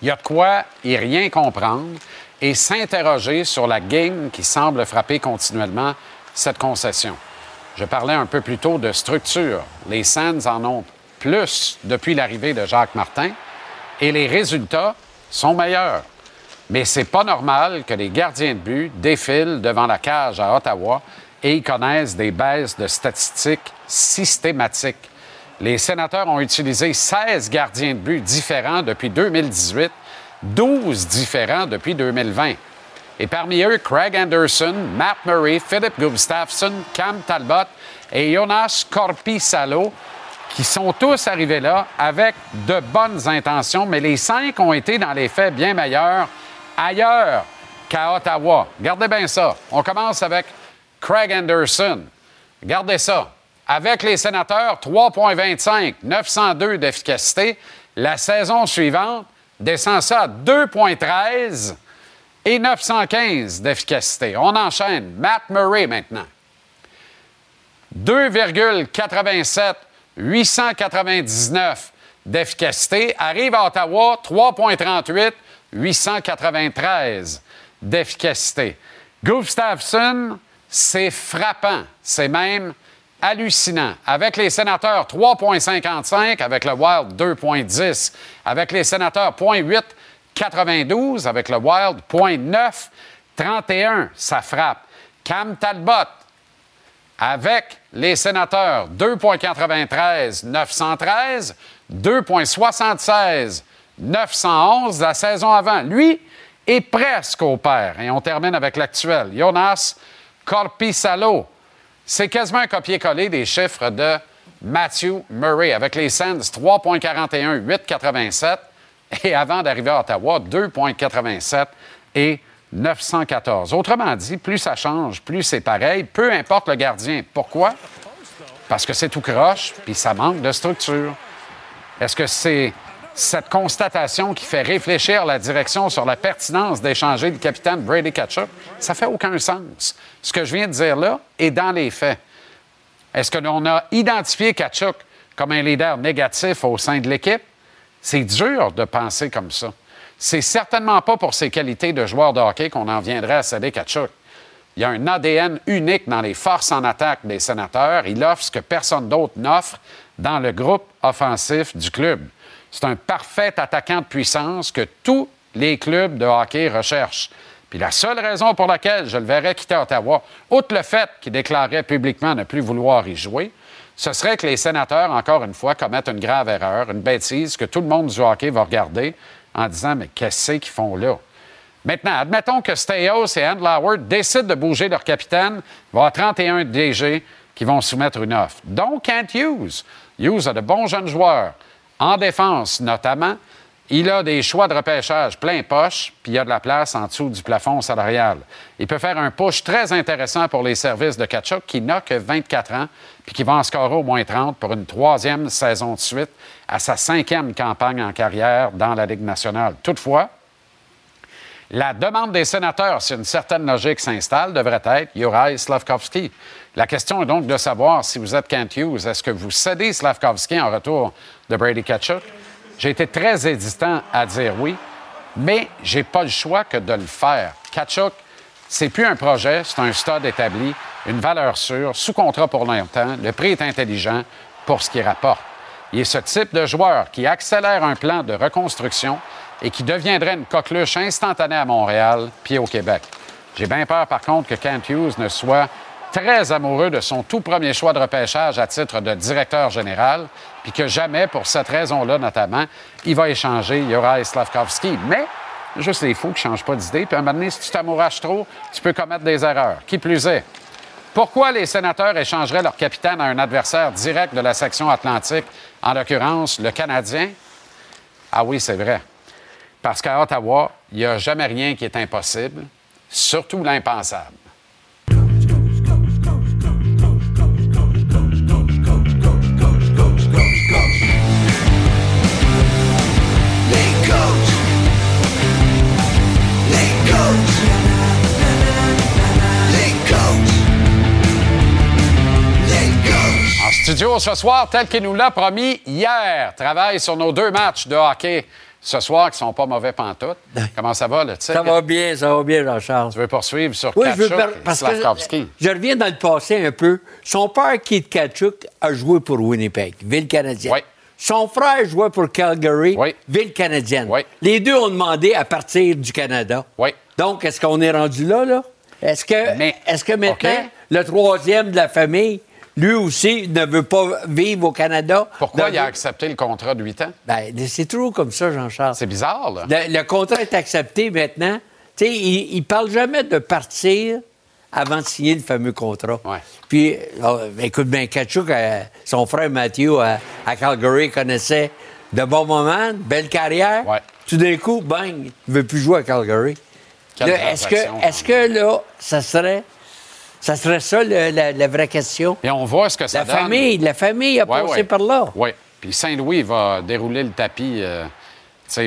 Il y a de quoi y rien comprendre et s'interroger sur la game qui semble frapper continuellement cette concession. Je parlais un peu plus tôt de structure. Les Sands en ont plus depuis l'arrivée de Jacques Martin et les résultats sont meilleurs. Mais c'est pas normal que les gardiens de but défilent devant la cage à Ottawa et y connaissent des baisses de statistiques systématiques. Les sénateurs ont utilisé 16 gardiens de but différents depuis 2018, 12 différents depuis 2020. Et parmi eux, Craig Anderson, Matt Murray, Philip Gustafsson, Cam Talbot et Jonas Korpisalo, qui sont tous arrivés là avec de bonnes intentions, mais les cinq ont été dans les faits bien meilleurs ailleurs qu'à Ottawa. Gardez bien ça. On commence avec Craig Anderson. Gardez ça. Avec les sénateurs, 3,25, 902 d'efficacité. La saison suivante, descend ça à 2,13 et 915 d'efficacité. On enchaîne. Matt Murray maintenant. 2,87, 899 d'efficacité. Arrive à Ottawa, 3,38, 893 d'efficacité. Gustafsson, c'est frappant. C'est même hallucinant. Avec les sénateurs, 3,55. Avec le Wild, 2,10. Avec les sénateurs, 0,8. 92 avec le Wild, 0.9, 31, ça frappe. Cam Talbot avec les sénateurs, 2,93, 913, 2,76, 911 la saison avant. Lui est presque au pair. Et on termine avec l'actuel. Jonas Corpisalo. C'est quasiment un copier-coller des chiffres de Matthew Murray avec les Sens, 3,41, 8,87 et avant d'arriver à Ottawa, 2,87 et 914. Autrement dit, plus ça change, plus c'est pareil, peu importe le gardien. Pourquoi? Parce que c'est tout croche, puis ça manque de structure. Est-ce que c'est cette constatation qui fait réfléchir la direction sur la pertinence d'échanger le capitaine Brady Ketchup? Ça fait aucun sens. Ce que je viens de dire là est dans les faits. Est-ce que l'on a identifié Kachuk comme un leader négatif au sein de l'équipe? C'est dur de penser comme ça. C'est certainement pas pour ses qualités de joueur de hockey qu'on en viendrait à céder Kachuk. Il y a un ADN unique dans les forces en attaque des sénateurs. Il offre ce que personne d'autre n'offre dans le groupe offensif du club. C'est un parfait attaquant de puissance que tous les clubs de hockey recherchent. Puis la seule raison pour laquelle je le verrais quitter Ottawa, outre le fait qu'il déclarait publiquement ne plus vouloir y jouer, ce serait que les sénateurs, encore une fois, commettent une grave erreur, une bêtise que tout le monde du hockey va regarder en disant Mais qu'est-ce qu'ils font là? Maintenant, admettons que Steyos et Andlauer décident de bouger leur capitaine. Il va y avoir 31 DG qui vont soumettre une offre. Donc, Kent Hughes. Hughes a de bons jeunes joueurs, en défense notamment. Il a des choix de repêchage plein poche, puis il a de la place en dessous du plafond salarial. Il peut faire un push très intéressant pour les services de Kachuk, qui n'a que 24 ans, puis qui va en scorer au moins 30 pour une troisième saison de suite à sa cinquième campagne en carrière dans la Ligue nationale. Toutefois, la demande des sénateurs, si une certaine logique s'installe, devrait être Juraj Slavkovski. La question est donc de savoir si vous êtes Kent Hughes, est-ce que vous cédez Slavkovski en retour de Brady Kachuk? J'ai été très hésitant à dire oui, mais j'ai pas le choix que de le faire. Kachuk, c'est plus un projet, c'est un stade établi, une valeur sûre, sous contrat pour longtemps. Le prix est intelligent pour ce qu'il rapporte. Il est ce type de joueur qui accélère un plan de reconstruction et qui deviendrait une coqueluche instantanée à Montréal puis au Québec. J'ai bien peur, par contre, que Kent Hughes ne soit très amoureux de son tout premier choix de repêchage à titre de directeur général, puis que jamais, pour cette raison-là notamment, il va échanger Juraj Slavkovski. Mais juste les fous qui ne changent pas d'idée, puis à un moment donné, si tu t'amourages trop, tu peux commettre des erreurs. Qui plus est, pourquoi les sénateurs échangeraient leur capitaine à un adversaire direct de la section atlantique, en l'occurrence le Canadien? Ah oui, c'est vrai. Parce qu'à Ottawa, il n'y a jamais rien qui est impossible, surtout l'impensable. Studio ce soir, tel qu'il nous l'a promis hier, travaille sur nos deux matchs de hockey ce soir qui sont pas mauvais pantoute. Comment ça va, le titre? Ça va bien, ça va bien, Jean-Charles. Tu veux poursuivre sur Oui, je veux Tkachuk par- et parce que je reviens dans le passé un peu. Son père, Keith Kachuk, a joué pour Winnipeg, ville canadienne. Oui. Son frère jouait pour Calgary, Oui. ville canadienne. Oui. Les deux ont demandé à partir du Canada. Oui. Donc, est-ce qu'on est rendu là, là? Est-ce que, Mais- est-ce que maintenant, le troisième de la famille, lui aussi, ne veut pas vivre au Canada? Pourquoi il a accepté le contrat de 8 ans? Ben, c'est toujours comme ça, Jean-Charles. C'est bizarre, là. Le, le contrat est accepté maintenant. Tu sais, il, il parle jamais de partir avant de signer le fameux contrat. Ouais. Puis, oh, écoute bien, Kachuk, euh, son frère Mathieu à, à Calgary connaissait de bons moments, belle carrière. Ouais. Tout d'un coup, bang, il ne veut plus jouer à Calgary. Est-ce que, est-ce que là, ça serait, ça serait ça le- la, la vraie question? Et on voit ce que ça La donne. famille, la famille a Ouais, passé ouais. par là. Oui. Puis Saint-Louis va dérouler le tapis euh,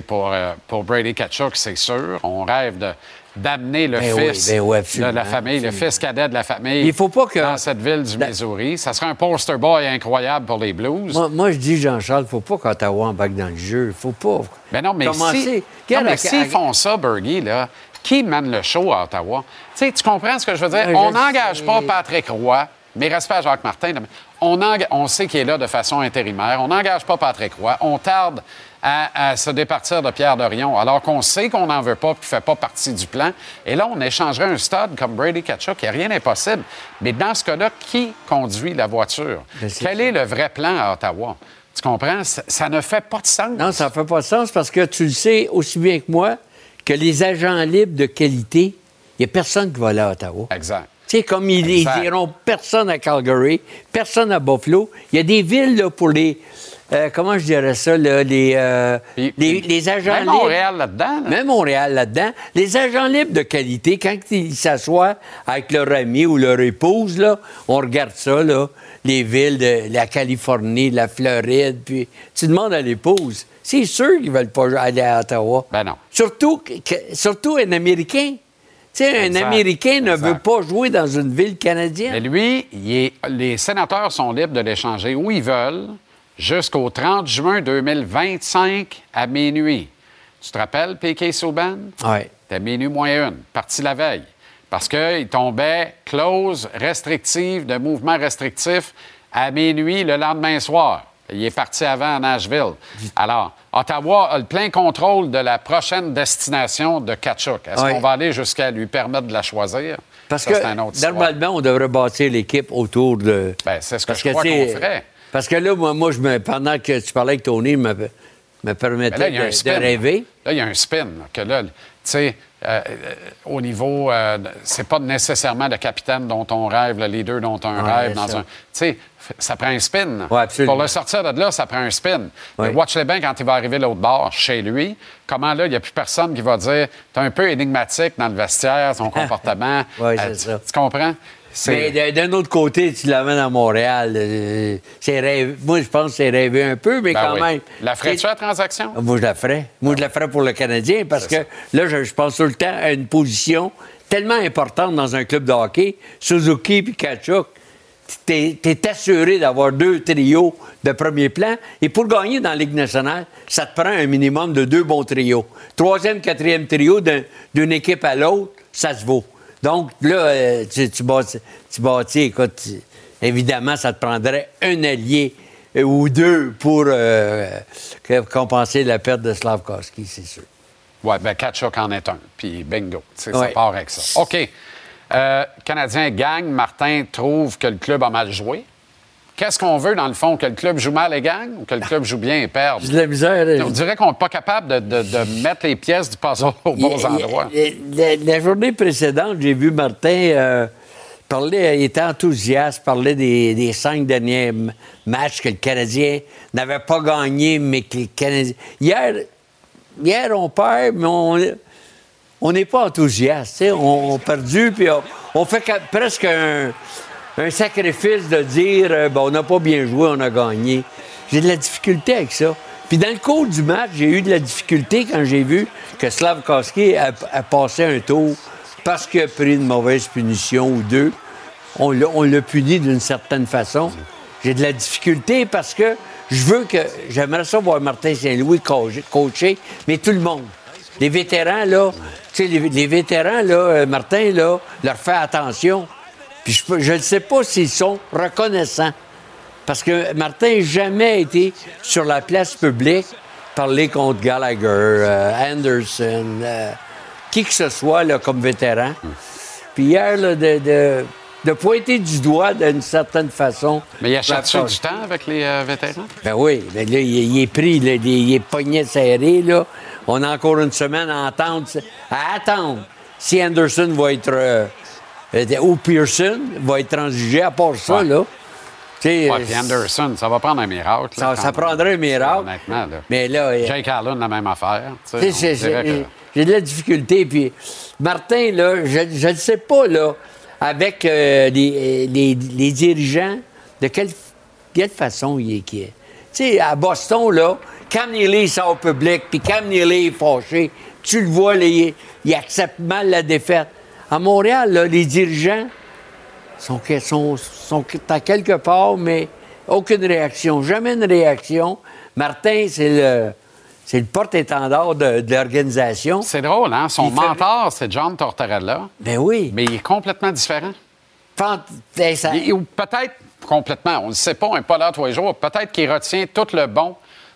pour, euh, pour Brady Kachuk, c'est sûr. On rêve de- d'amener le Ben oui, fils ben oui, de la famille, le fils cadet de la famille Il faut pas que- dans cette ville du La- Missouri. Ça serait un poster boy incroyable pour les Blues. Moi, moi, je dis, Jean-Charles, faut pas qu'Ottawa embarque dans le jeu. faut pas. Mais non, mais commencer. si, non, mais s'ils font ça, Bergie, là, qui mène le show à Ottawa? Tu sais, tu comprends ce que je veux dire? On n'engage pas Patrick Roy, mais respect à Jacques Martin. on, on sait qu'il est là de façon intérimaire. On n'engage pas Patrick Roy. On tarde à, à se départir de Pierre Dorion, alors qu'on sait qu'on n'en veut pas, qu'il ne fait pas partie du plan. Et là, on échangerait un stade comme Brady n'y a rien d'impossible. Mais dans ce cas-là, qui conduit la voiture? Quel est le vrai plan à Ottawa? Tu comprends? Ça, ça ne fait pas de sens. Non, ça ne fait pas de sens parce que tu le sais aussi bien que moi que les agents libres de qualité, il n'y a personne qui va aller à Ottawa. Exact. Tu sais, comme ils, diront personne à Calgary, personne à Buffalo. Il y a des villes là, pour les. Euh, comment je dirais ça, là, les, euh, Puis- les, les agents Même libres. Montréal là-dedans. là. Même Montréal là-dedans. Les agents libres de qualité, quand ils s'assoient avec leur ami ou leur épouse, là, on regarde ça, là, les villes de la Californie, la Floride, puis tu demandes à l'épouse, c'est sûr qu'ils veulent pas aller à Ottawa. Ben non. Surtout, que- surtout un Américain. Tu sais, un Américain ne exact. veut pas jouer dans une ville canadienne. Mais lui, il est- les sénateurs sont libres de l'échanger où ils veulent jusqu'au 30 juin 2025 à minuit. Tu te rappelles, P.K. Souban? Ouais. C'était minuit moins une, parti la veille. Parce qu'il tombait clause restrictive de mouvement restrictif à minuit le lendemain soir. Il est parti avant à Nashville. Alors, Ottawa a le plein contrôle de la prochaine destination de Kachuk. Est-ce Oui. qu'on va aller jusqu'à lui permettre de la choisir? Parce Ça, que c'est un autre histoire. normalement, on devrait bâtir l'équipe autour de. Ben, c'est ce que Parce je crois qu'on ferait. Parce que là, moi, moi je me, pendant que tu parlais avec Tony, me, me permettait là, de, rêver. Là, il y a un spin. Que là, tu sais, euh, euh, au niveau. euh, c'est pas nécessairement le capitaine dont on rêve, le leader dont on Ouais, rêve. Dans ça. un, tu sais, ça prend un spin. Ouais, absolument. Pour le sortir de là, ça prend un spin. Mais Ouais. watch-les bien quand il va arriver l'autre bord, chez lui. Comment là, il n'y a plus personne qui va dire T'es un peu énigmatique dans le vestiaire, son <laughs> comportement. Euh, c'est tu, ça. tu comprends? Mais d'un autre côté, tu l'amènes à Montréal. euh, c'est rêve- Moi, je pense que c'est rêvé un peu, mais Ben quand oui. même. La ferais-tu la transaction? Moi, je la ferais. Moi, je la ferais pour le Canadien parce que là, je, je pense tout le temps à une position tellement importante dans un club de hockey. Suzuki et Kachuk, t'es es assuré d'avoir deux trios de premier plan. Et pour gagner dans la Ligue nationale, ça te prend un minimum de deux bons trios. Troisième, quatrième trio d'un- d'une équipe à l'autre, ça se vaut. Donc là, euh, tu, tu bâtis, tu bâtis, écoute, tu- évidemment, ça te prendrait un allié euh, ou deux pour euh, compenser la perte de Slavkovski, c'est sûr. Oui, bien, Kachuk en est un. Puis bingo. Ça part avec ça. OK. Euh, Canadien gagne. Martin trouve que le club a mal joué. Qu'est-ce qu'on veut, dans le fond? Que le club joue mal et gagne ou que le club joue bien et perde? De la misère. On dirait qu'on n'est pas capable de, de- de mettre les pièces du puzzle aux bons Il- il- endroits. La, la journée précédente, j'ai vu Martin euh, parler, il était enthousiaste, parlait des, des cinq derniers matchs que le Canadien n'avait pas gagné, mais que le Canadien. Hier, hier on perd, mais on on n'est pas enthousiaste. On, on a perdu, puis on, on fait presque un, un sacrifice de dire euh, ben, on n'a pas bien joué, on a gagné. J'ai de la difficulté avec ça. Puis dans le cours du match, j'ai eu de la difficulté quand j'ai vu que Slavkovski a, a passé un tour parce qu'il a pris une mauvaise punition ou deux. On l'a, puni d'une certaine façon. J'ai de la difficulté parce que je veux que. J'aimerais ça voir Martin Saint-Louis coacher, coacher, mais tout le monde. Les vétérans, là, tu sais, les, les vétérans, là, euh, Martin, là, leur fait attention. Puis je ne sais pas s'ils sont reconnaissants. Parce que Martin n'a jamais été sur la place publique parler contre Gallagher, euh, Anderson, euh, qui que ce soit là, comme vétéran. Puis hier, là, de, de- de pointer du doigt d'une certaine façon. Mais il achète la- du temps avec les euh, vétérans? ben oui, mais là, il, il est pris, là, il, il est pogné serré, là. On a encore une semaine à entendre, à attendre si Anderson va être. Ou Pearson va être transigé à part ça, Ouais. là. Ouais, puis Anderson, ça va prendre un miracle. ça, là, ça quand- prendrait un miracle. Honnêtement, là. Mais là, euh, Jake Allen, la même affaire. que- j'ai de la difficulté. Puis Martin, là, je ne sais pas, là, avec euh, les, les- les dirigeants, de quelle, quelle façon il est qui est. Tu sais, à Boston, là, Cam Neely sort au public, puis Cam Neely est fâché. Tu le vois, là, il, il accepte mal la défaite. À Montréal, là, les dirigeants sont, sont, sont à quelque part, mais aucune réaction. Jamais une réaction. Martin, c'est le, c'est le porte-étendard de, de l'organisation. C'est drôle, hein? Son Il fait- mentor, c'est John Tortorella, Ben oui. mais il est complètement différent. Ben, ou peut-être complètement, on ne sait pas, n'est pas là tous les jours. Peut-être qu'il retient tout le bon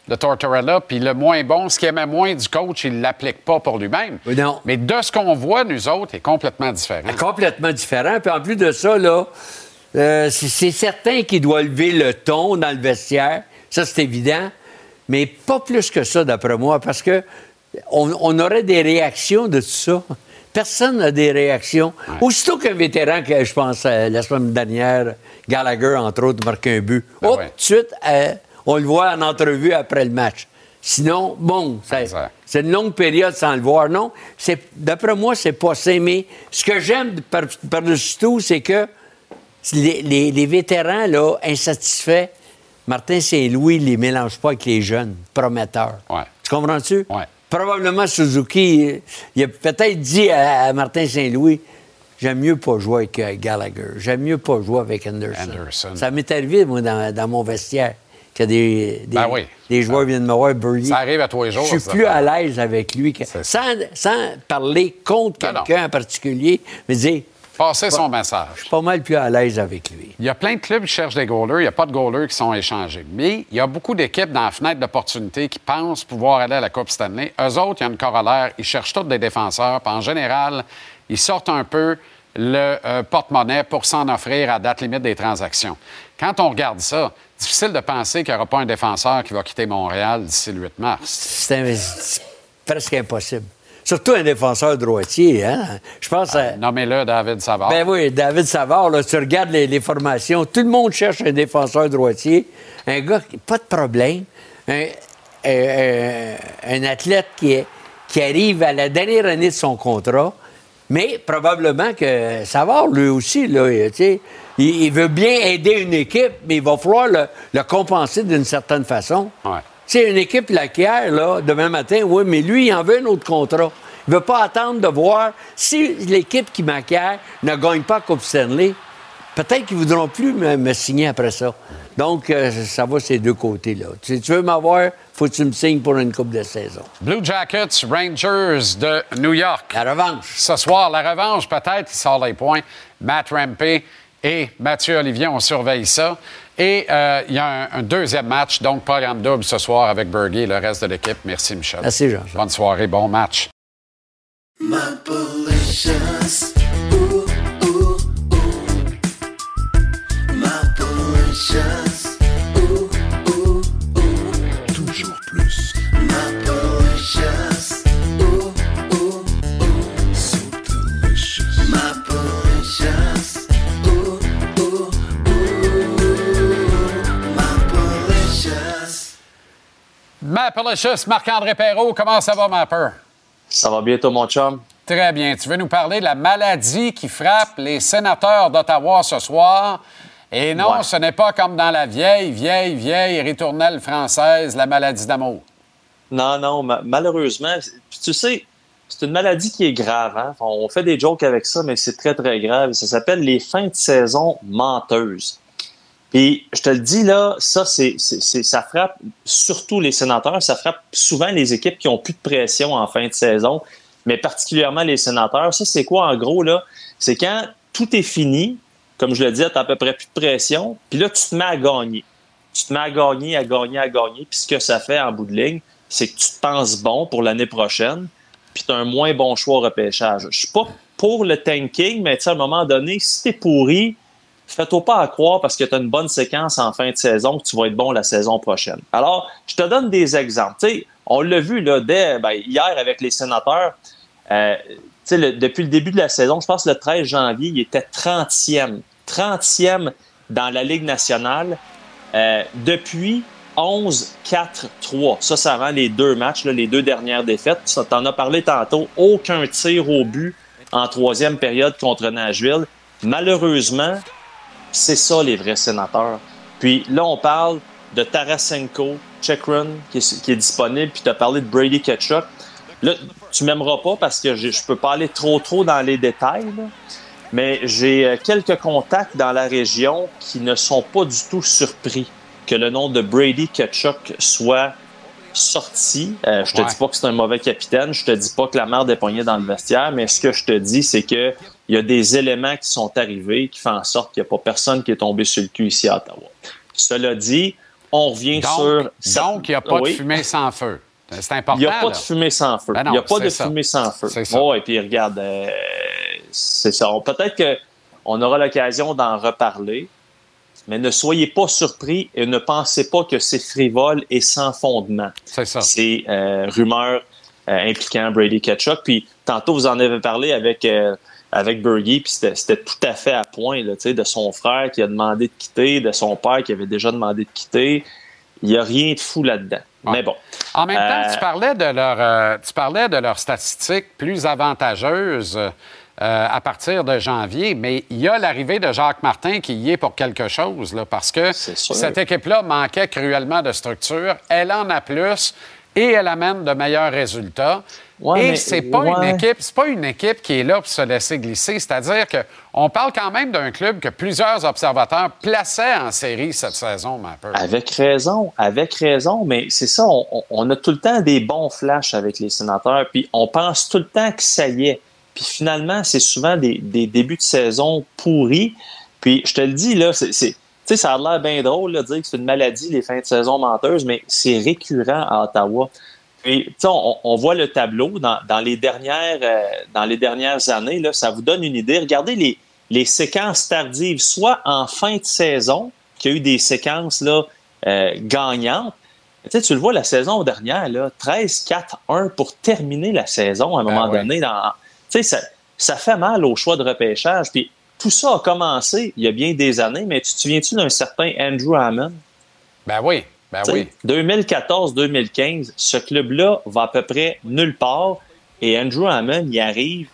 de Tortorella, puis le moins bon, ce qu'il aimait moins du coach, il ne l'applique pas pour lui-même. Non. Mais de ce qu'on voit, nous autres, est complètement différent. complètement différent. Puis en plus de ça, là, euh, c'est certain qu'il doit lever le ton dans le vestiaire. Ça, c'est évident. Mais pas plus que ça, d'après moi, parce que on, on aurait des réactions de tout ça. Personne n'a des réactions. Aussitôt qu'un vétéran, que je pense euh, la semaine dernière, Gallagher, entre autres, marque un but, Ben ouais. tout de suite, euh, on le voit en entrevue après le match. Sinon, bon, c'est une longue période sans le voir. Non, c'est d'après moi, c'est pas ça. Mais ce que j'aime par- par-dessus tout, c'est que les, les- les vétérans là, insatisfaits, Martin Saint-Louis les mélange pas avec les jeunes prometteurs. Ouais. Tu comprends-tu? Ouais. Probablement Suzuki, il a peut-être dit à, à Martin Saint-Louis J'aime mieux pas jouer avec Gallagher. J'aime mieux pas jouer avec Anderson. Anderson. Ça m'est arrivé, moi, dans, dans mon vestiaire, que des, des, Ben oui. des joueurs viennent me voir. Ça arrive à tous les jours, Je suis ça. plus à l'aise avec lui. que- sans, sans parler contre quelqu'un en particulier, mais dire passer son message. Je suis pas mal plus à l'aise avec lui. Il y a plein de clubs qui cherchent des goalers. Il n'y a pas de goalers qui sont échangés. Mais il y a beaucoup d'équipes dans la fenêtre d'opportunité qui pensent pouvoir aller à la Coupe Stanley. Eux autres, il y a une corollaire. Ils cherchent tous des défenseurs. Puis en général, ils sortent un peu le euh, porte-monnaie pour s'en offrir à date limite des transactions. Quand on regarde ça, difficile de penser qu'il n'y aura pas un défenseur qui va quitter Montréal d'ici le 8 mars. C'est presque impossible. Surtout un défenseur droitier, hein? Je pense à... Nommez-le David Savard. Ben oui, David Savard, là, tu regardes les, les formations, tout le monde cherche un défenseur droitier. Un gars, qui- pas de problème. Un, un- un- un athlète qui, est- qui arrive à la dernière année de son contrat. Mais probablement que Savard, lui aussi, là, il- il, veut bien aider une équipe, mais il va falloir le, le compenser d'une certaine façon. Ouais. Une équipe laquelle, là, demain matin, oui, mais lui, il en veut un autre contrat. Il ne veut pas attendre de voir si l'équipe qui m'acquiert ne gagne pas Coupe Stanley. Peut-être qu'ils ne voudront plus me, me signer après ça. Donc, euh, ça va ces deux côtés-là. Si tu veux m'avoir, faut que tu me signes pour une Coupe de saison. Blue Jackets, Rangers de New York. La revanche. Ce soir, la revanche, peut-être, il sort les points. Matt Rampé et Mathieu Olivier, on surveille ça. Et euh, il y a un, un deuxième match, donc programme double ce soir avec Bergie et le reste de l'équipe. Merci, Michel. Merci, Jean. Bonne soirée, bon match. Toujours plus. So delicious. Mapalicious, Marc-André Perrault, comment ça va, Mapper? Ça va bientôt, mon chum? Très bien. Tu veux nous parler de la maladie qui frappe les sénateurs d'Ottawa ce soir? Et non, Ouais. ce n'est pas comme dans la vieille, vieille, vieille ritournelle française, la maladie d'amour. Non, non, ma- malheureusement, tu sais, c'est une maladie qui est grave. Hein? On fait des jokes avec ça, mais c'est très, très grave. Ça s'appelle les fins de saison menteuses. Puis, je te le dis, là, ça, c'est- ça frappe surtout les sénateurs, ça frappe souvent les équipes qui ont plus de pression en fin de saison, mais particulièrement les sénateurs. Ça, c'est quoi, en gros, là? C'est quand tout est fini, comme je le disais, tu à peu près plus de pression, puis là, tu te mets à gagner. Tu te mets à gagner, à gagner, à gagner, puis ce que ça fait en bout de ligne, c'est que tu te penses bon pour l'année prochaine, puis tu as un moins bon choix au repêchage. Je suis pas pour le tanking, mais tu à un moment donné, si t'es pourri, fais-toi pas à croire parce que tu as une bonne séquence en fin de saison que tu vas être bon la saison prochaine. Alors, je te donne des exemples. Tu sais, on l'a vu là, dès ben, hier avec les sénateurs. Euh, tu le- depuis le début de la saison, je pense le 13 janvier, il était 30e. 30e dans la Ligue nationale. Euh, depuis 11-4-3. Ça, c'est avant les deux matchs, là, les deux dernières défaites. Tu en as parlé tantôt. Aucun tir au but en troisième période contre Nashville. Malheureusement, c'est ça les vrais sénateurs. Puis là, on parle de Tarasenko, Chekron, qui est, disponible, puis tu as parlé de Brady Ketchuk. Là, tu m'aimeras pas parce que je, peux pas aller trop trop dans les détails, là. mais j'ai euh, quelques contacts dans la région qui ne sont pas du tout surpris que le nom de Brady Ketchuk soit sorti. Euh, je te Ouais. dis pas que c'est un mauvais capitaine, je te dis pas que la merde est poignée dans le vestiaire, mais ce que je te dis, c'est que il y a des éléments qui sont arrivés qui font en sorte qu'il n'y a pas personne qui est tombé sur le cul ici à Ottawa. Cela dit, on revient Donc, sur... donc il n'y a pas Oui. de fumée sans feu. C'est important. Il n'y a pas là. de fumée sans feu. Ben non, Il n'y a pas de ça. fumée sans feu. Oui, et puis regarde, euh, c'est ça. Peut-être qu'on aura l'occasion d'en reparler, mais ne soyez pas surpris et ne pensez pas que c'est frivole et sans fondement. C'est ça. C'est euh, rumeur euh, impliquant Brady Ketchuk. Puis tantôt, vous en avez parlé avec, avec Bergie, puis c'était tout à fait à point là, de son frère qui a demandé de quitter, de son père qui avait déjà demandé de quitter. Il n'y a rien de fou là-dedans. Mais bon. En même temps, Euh, tu parlais de leur, euh, tu parlais de leurs statistiques plus avantageuses euh, à partir de janvier, mais il y a l'arrivée de Jacques Martin qui y est pour quelque chose, là, parce que cette équipe-là manquait cruellement de structure. Elle en a plus et elle amène de meilleurs résultats. Ouais, et c'est pas ouais. une équipe, c'est pas une équipe qui est là pour se laisser glisser. C'est-à-dire que on parle quand même d'un club que plusieurs observateurs plaçaient en série cette saison, ma peur. Avec raison, avec raison, mais c'est ça, on, a tout le temps des bons flashs avec les sénateurs, puis on pense tout le temps que ça y est, Puis finalement, c'est souvent des, des débuts de saison pourris. Puis je te le dis, là, c'est. c'est- tu sais, ça a l'air bien drôle là, de dire que c'est une maladie, les fins de saison menteuses, mais c'est récurrent à Ottawa. Puis, on, on voit le tableau dans, dans les, dernières, euh, dans les dernières années, là, ça vous donne une idée. Regardez les, les séquences tardives, soit en fin de saison, qu'il y a eu des séquences là, euh, gagnantes. Tu sais, tu le vois la saison dernière, là, 13-4-1 pour terminer la saison à un Ben moment ouais. donné. Dans, tu sais, ça, ça fait mal au choix de repêchage. Puis tout ça a commencé il y a bien des années, mais tu te souviens-tu d'un certain Andrew Hammond? Ben oui, ben oui. 2014-2015, ce club-là va à peu près nulle part et Andrew Hammond y arrive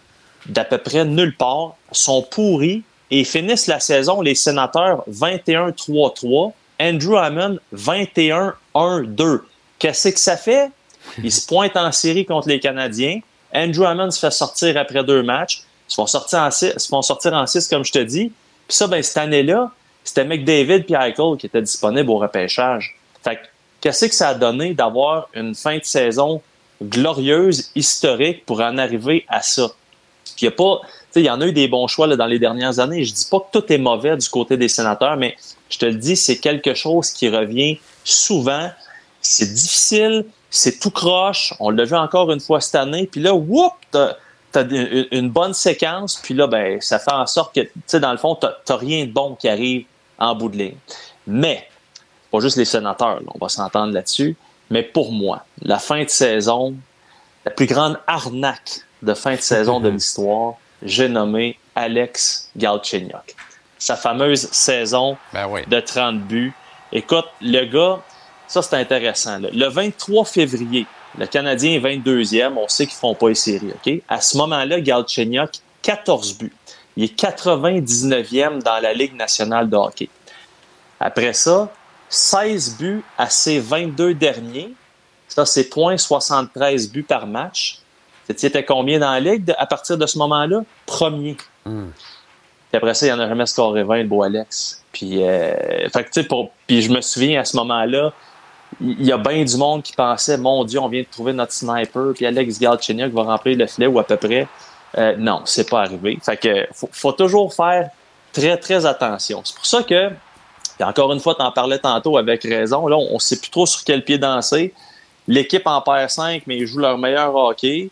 d'à peu près nulle part, sont pourris et finissent la saison, les sénateurs 21-3-3, Andrew Hammond 21-1-2. Qu'est-ce que ça fait? Ils se pointent en série contre les Canadiens. Andrew Hammond se fait sortir après deux matchs. Ils se font sortir en six, se font sortir en six comme je te dis. Puis ça, ben, cette année-là, c'était McDavid et Eichel qui étaient disponibles au repêchage. Fait que, qu'est-ce que ça a donné d'avoir une fin de saison glorieuse, historique pour en arriver à ça? Il y a pas, il y en a eu des bons choix là, dans les dernières années. Je dis pas que tout est mauvais du côté des sénateurs, mais je te le dis, c'est quelque chose qui revient souvent. C'est difficile, c'est tout croche. On l'a vu encore une fois cette année. Puis là, whoop, t'as as une, bonne séquence. Puis là, ben, ça fait en sorte que, tu sais, dans le fond, t'as rien de bon qui arrive en bout de ligne. Mais, pas juste les sénateurs, là, on va s'entendre là-dessus. Mais pour moi, la fin de saison, la plus grande arnaque de fin de saison de <laughs> l'histoire, j'ai nommé Alex Galchenyuk. Sa fameuse saison de 30 buts. Écoute, le gars, ça c'est intéressant. là. Le 23 février, le Canadien est 22e, on sait qu'ils ne font pas les séries. À ce moment-là, Galchenyuk, 14 buts. Il est 99e dans la Ligue nationale de hockey. Après ça, 16 buts à ses 22 derniers. Ça, c'est 0.73 buts par match. Tu étais combien dans la Ligue à partir de ce moment-là? Premier. Puis après ça, il y en a jamais scoré 20, le beau Alex. Puis, euh, fait que, tu sais, pour- puis je me souviens à ce moment-là, il y a bien du monde qui pensait, mon Dieu, on vient de trouver notre sniper, puis Alex Galchenyuk va remplir le filet ou à peu près. Euh, non, c'est pas arrivé. Fait que faut, faut toujours faire très, très attention. C'est pour ça que, encore une fois, tu en parlais tantôt avec raison, là, on ne sait plus trop sur quel pied danser. L'équipe en perd 5, mais ils jouent leur meilleur hockey.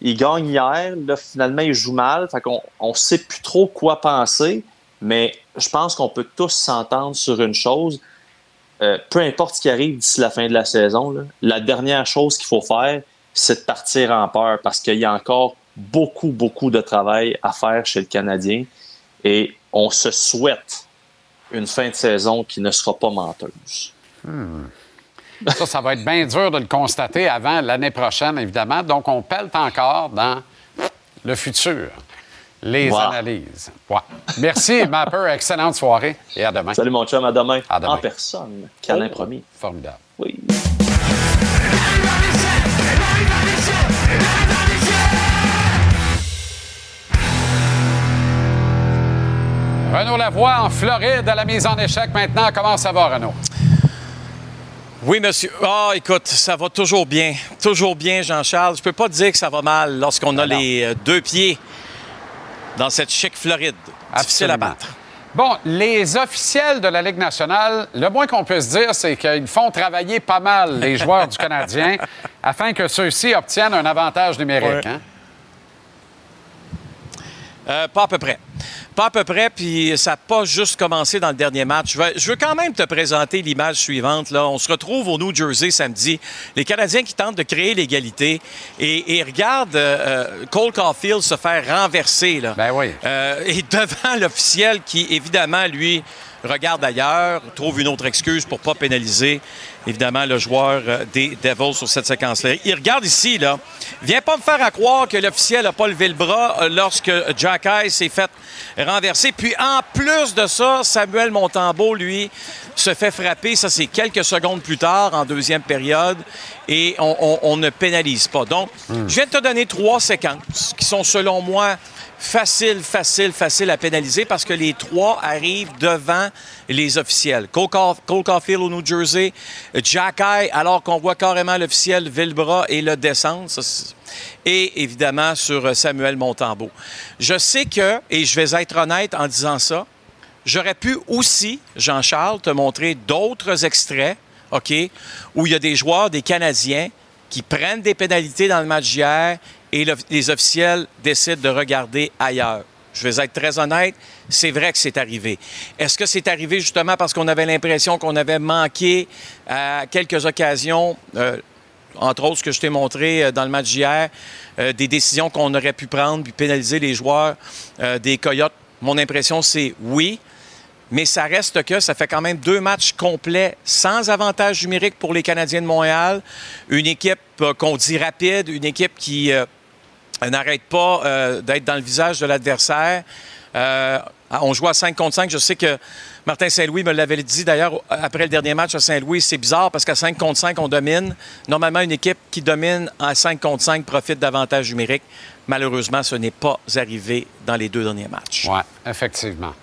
Ils gagnent hier, là, finalement, ils jouent mal. Fait qu'on on sait plus trop quoi penser, mais je pense qu'on peut tous s'entendre sur une chose. Euh, peu importe ce qui arrive d'ici la fin de la saison, la dernière chose qu'il faut faire, c'est de partir en peur parce qu'il y a encore beaucoup, beaucoup de travail à faire chez le Canadien et on se souhaite une fin de saison qui ne sera pas menteuse. Hmm. Ça, ça va être bien dur de le constater avant l'année prochaine, évidemment. Donc, on pèle encore dans le futur, les Wow. analyses. Merci, <laughs> Mapper. Excellente soirée et à demain. Salut mon chum, à demain. À demain. En personne. Câlin Oh, promis. Formidable. Oui. Renaud Lavoie en Floride à la mise en échec maintenant. Comment ça va, Renaud? Oui, monsieur. Ah, écoute, ça va toujours bien. Toujours bien, Jean-Charles. Je peux pas dire que ça va mal lorsqu'on a les euh, deux pieds dans cette chic Floride. Difficile à battre. Bon, les officiels de la Ligue nationale, le moins qu'on puisse dire, c'est qu'ils font travailler pas mal les joueurs du Canadien <laughs> afin que ceux-ci obtiennent un avantage numérique. Ouais. hein? Euh, pas à peu près. Pas à peu près, puis ça n'a pas juste commencé dans le dernier match. Je veux, je veux quand même te présenter l'image suivante. Là. On se retrouve au New Jersey samedi. Les Canadiens qui tentent de créer l'égalité et, et regardent euh, euh, Cole Caulfield se faire renverser. Là. Ben oui. Euh, et <laughs> devant l'officiel qui, évidemment, lui, regarde ailleurs, trouve une autre excuse pour pas pénaliser, évidemment, le joueur euh, des Devils sur cette séquence-là. Il regarde ici, là. Viens pas me faire à croire que l'officiel n'a pas levé le bras euh, lorsque Jack Ice s'est fait renverser. Puis, en plus de ça, Samuel Montembeau, lui, se fait frapper. Ça, c'est quelques secondes plus tard, en deuxième période. et on, on- on ne pénalise pas. Donc, je viens de te donner trois séquences qui sont, selon moi, faciles, faciles, faciles à pénaliser parce que les trois arrivent devant les officiels. Cole, Caul- Cole Caulfield au New Jersey, Jack Eye, alors qu'on voit carrément l'officiel Villebras et le descendre. Et évidemment sur Samuel Montembeau. Je sais que, et je vais être honnête en disant ça, j'aurais pu aussi, Jean-Charles, te montrer d'autres extraits, OK, où il y a des joueurs, des Canadiens, qui prennent des pénalités dans le match d'hier et le- les officiels décident de regarder ailleurs. Je vais être très honnête, c'est vrai que c'est arrivé. Est-ce que c'est arrivé justement parce qu'on avait l'impression qu'on avait manqué à quelques occasions, euh, entre autres ce que je t'ai montré euh, dans le match d'hier, euh, des décisions qu'on aurait pu prendre puis pénaliser les joueurs euh, des Coyotes? Mon impression, c'est oui. Mais ça reste que ça fait quand même deux matchs complets sans avantage numérique pour les Canadiens de Montréal. Une équipe euh, qu'on dit rapide, une équipe qui euh, n'arrête pas euh, d'être dans le visage de l'adversaire. Euh, on joue à 5 contre 5. Je sais que Martin Saint-Louis me l'avait dit d'ailleurs après le dernier match à Saint-Louis. C'est bizarre parce qu'à 5 contre 5, on domine. Normalement, une équipe qui domine à 5 contre 5 profite d'avantages numériques. Malheureusement, ce n'est pas arrivé dans les deux derniers matchs. Oui, effectivement.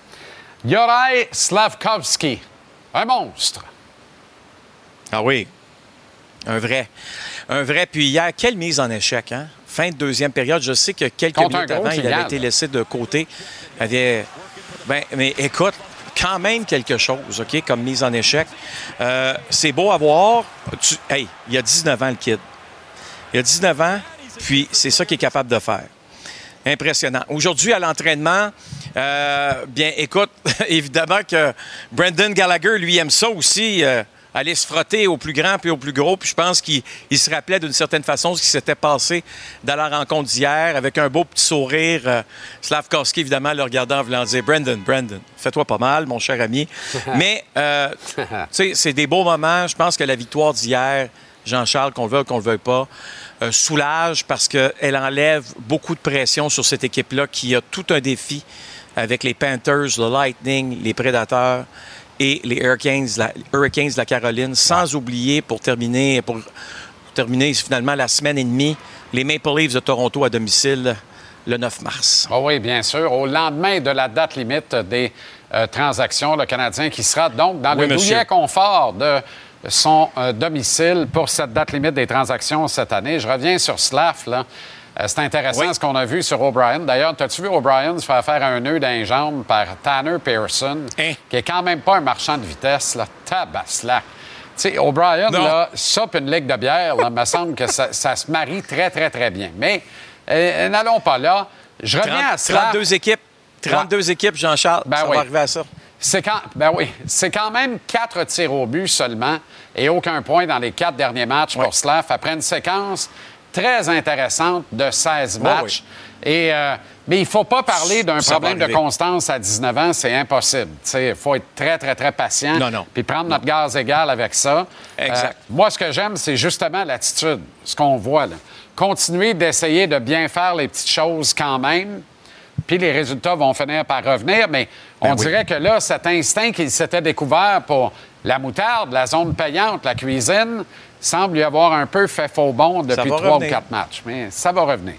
Yorai Slavkovski, un monstre. Ah oui, un vrai. Un vrai. Puis hier, quelle mise en échec, hein? Fin de deuxième période. Je sais que quelques Contre minutes avant, il avait été laissé de côté. Il avait... Ben, mais écoute, quand même quelque chose, OK, comme mise en échec. Euh, c'est beau à voir. Tu- Hey, il y a 19 ans, le kid. Il a 19 ans, puis c'est ça qu'il est capable de faire. Impressionnant. Aujourd'hui, à l'entraînement, euh, bien, écoute, <laughs> évidemment que Brendan Gallagher, lui, aime ça aussi, euh, aller se frotter au plus grand puis au plus gros. Puis je pense qu'il il se rappelait d'une certaine façon ce qui s'était passé dans la rencontre d'hier, avec un beau petit sourire. Euh, évidemment, le regardant en voulant dire Brendan, Brendan, fais-toi pas mal, mon cher ami. <laughs> Mais, euh, tu sais, c'est des beaux moments. Je pense que la victoire d'hier, Jean-Charles, qu'on le veuille ou qu'on le veuille pas, euh, soulage parce qu'elle enlève beaucoup de pression sur cette équipe-là qui a tout un défi avec les Panthers, le Lightning, les Prédateurs et les Hurricanes, la, Hurricanes de la Caroline, sans oublier pour terminer, pour terminer finalement la semaine et demie, les Maple Leafs de Toronto à domicile le 9 mars. Ah oui, bien sûr. Au lendemain de la date limite des euh, transactions, le Canadien qui sera donc dans Oui, le monsieur. douillet confort de son euh, domicile pour cette date limite des transactions cette année. Je reviens sur Slav, là. Euh, c'est intéressant ce qu'on a vu sur O'Brien. D'ailleurs, as-tu vu O'Brien se faire faire un nœud d'un jambe par Tanner Pearson, qui est quand même pas un marchand de vitesse, là. Tabaslac. Tu sais, O'Brien, là, ça puis une ligue de bière, là, me semble que ça, ça se marie très, très, très bien. Mais euh, n'allons pas là. Je reviens 30 à Slav. 32 équipes, 32 équipes, Jean-Charles. Ben ça oui. va arriver à ça. C'est quand, ben oui, c'est quand même quatre tirs au but seulement et aucun point dans les quatre derniers matchs pour Slav après une séquence très intéressante de 16 matchs. Et, euh, mais il ne faut pas parler d'un problème de constance à 19 ans, c'est impossible. Il faut être très, très, très patient. Non, non. Puis prendre notre gaz égal avec ça. Exact. Euh, moi, ce que j'aime, c'est justement l'attitude, ce qu'on voit là. Continuer d'essayer de bien faire les petites choses quand même, puis les résultats vont finir par revenir, mais on Ben oui. dirait que là, cet instinct qu'il s'était découvert pour la moutarde, la zone payante, la cuisine, semble lui avoir un peu fait faux bond depuis trois ou quatre matchs. Mais ça va revenir.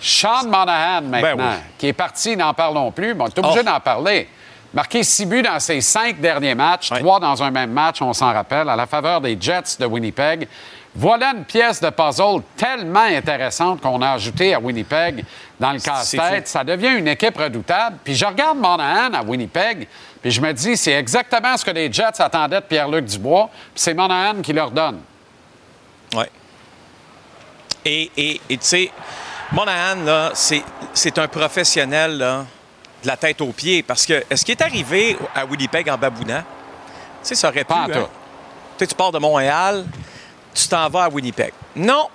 Sean Monahan, maintenant, Ben oui. qui est parti, n'en parlons plus, mais on est obligé Oh. d'en parler. Marqué six buts dans ses cinq derniers matchs, trois dans un même match, on s'en rappelle, à la faveur des Jets de Winnipeg. Voilà une pièce de puzzle tellement intéressante qu'on a ajoutée à Winnipeg dans le casse-tête. Ça devient une équipe redoutable. Puis je regarde Monahan à Winnipeg, puis je me dis, c'est exactement ce que les Jets attendaient de Pierre-Luc Dubois, puis c'est Monahan qui leur donne. Oui. Et et- et tu sais, Monahan, là, c'est c'est un professionnel, là, de la tête aux pieds. Parce que, est-ce qu'il est arrivé à Winnipeg en babounant? Tu sais, ça aurait pu. Pas en hein? Tu tu pars de Montréal, tu t'en vas à Winnipeg. Non,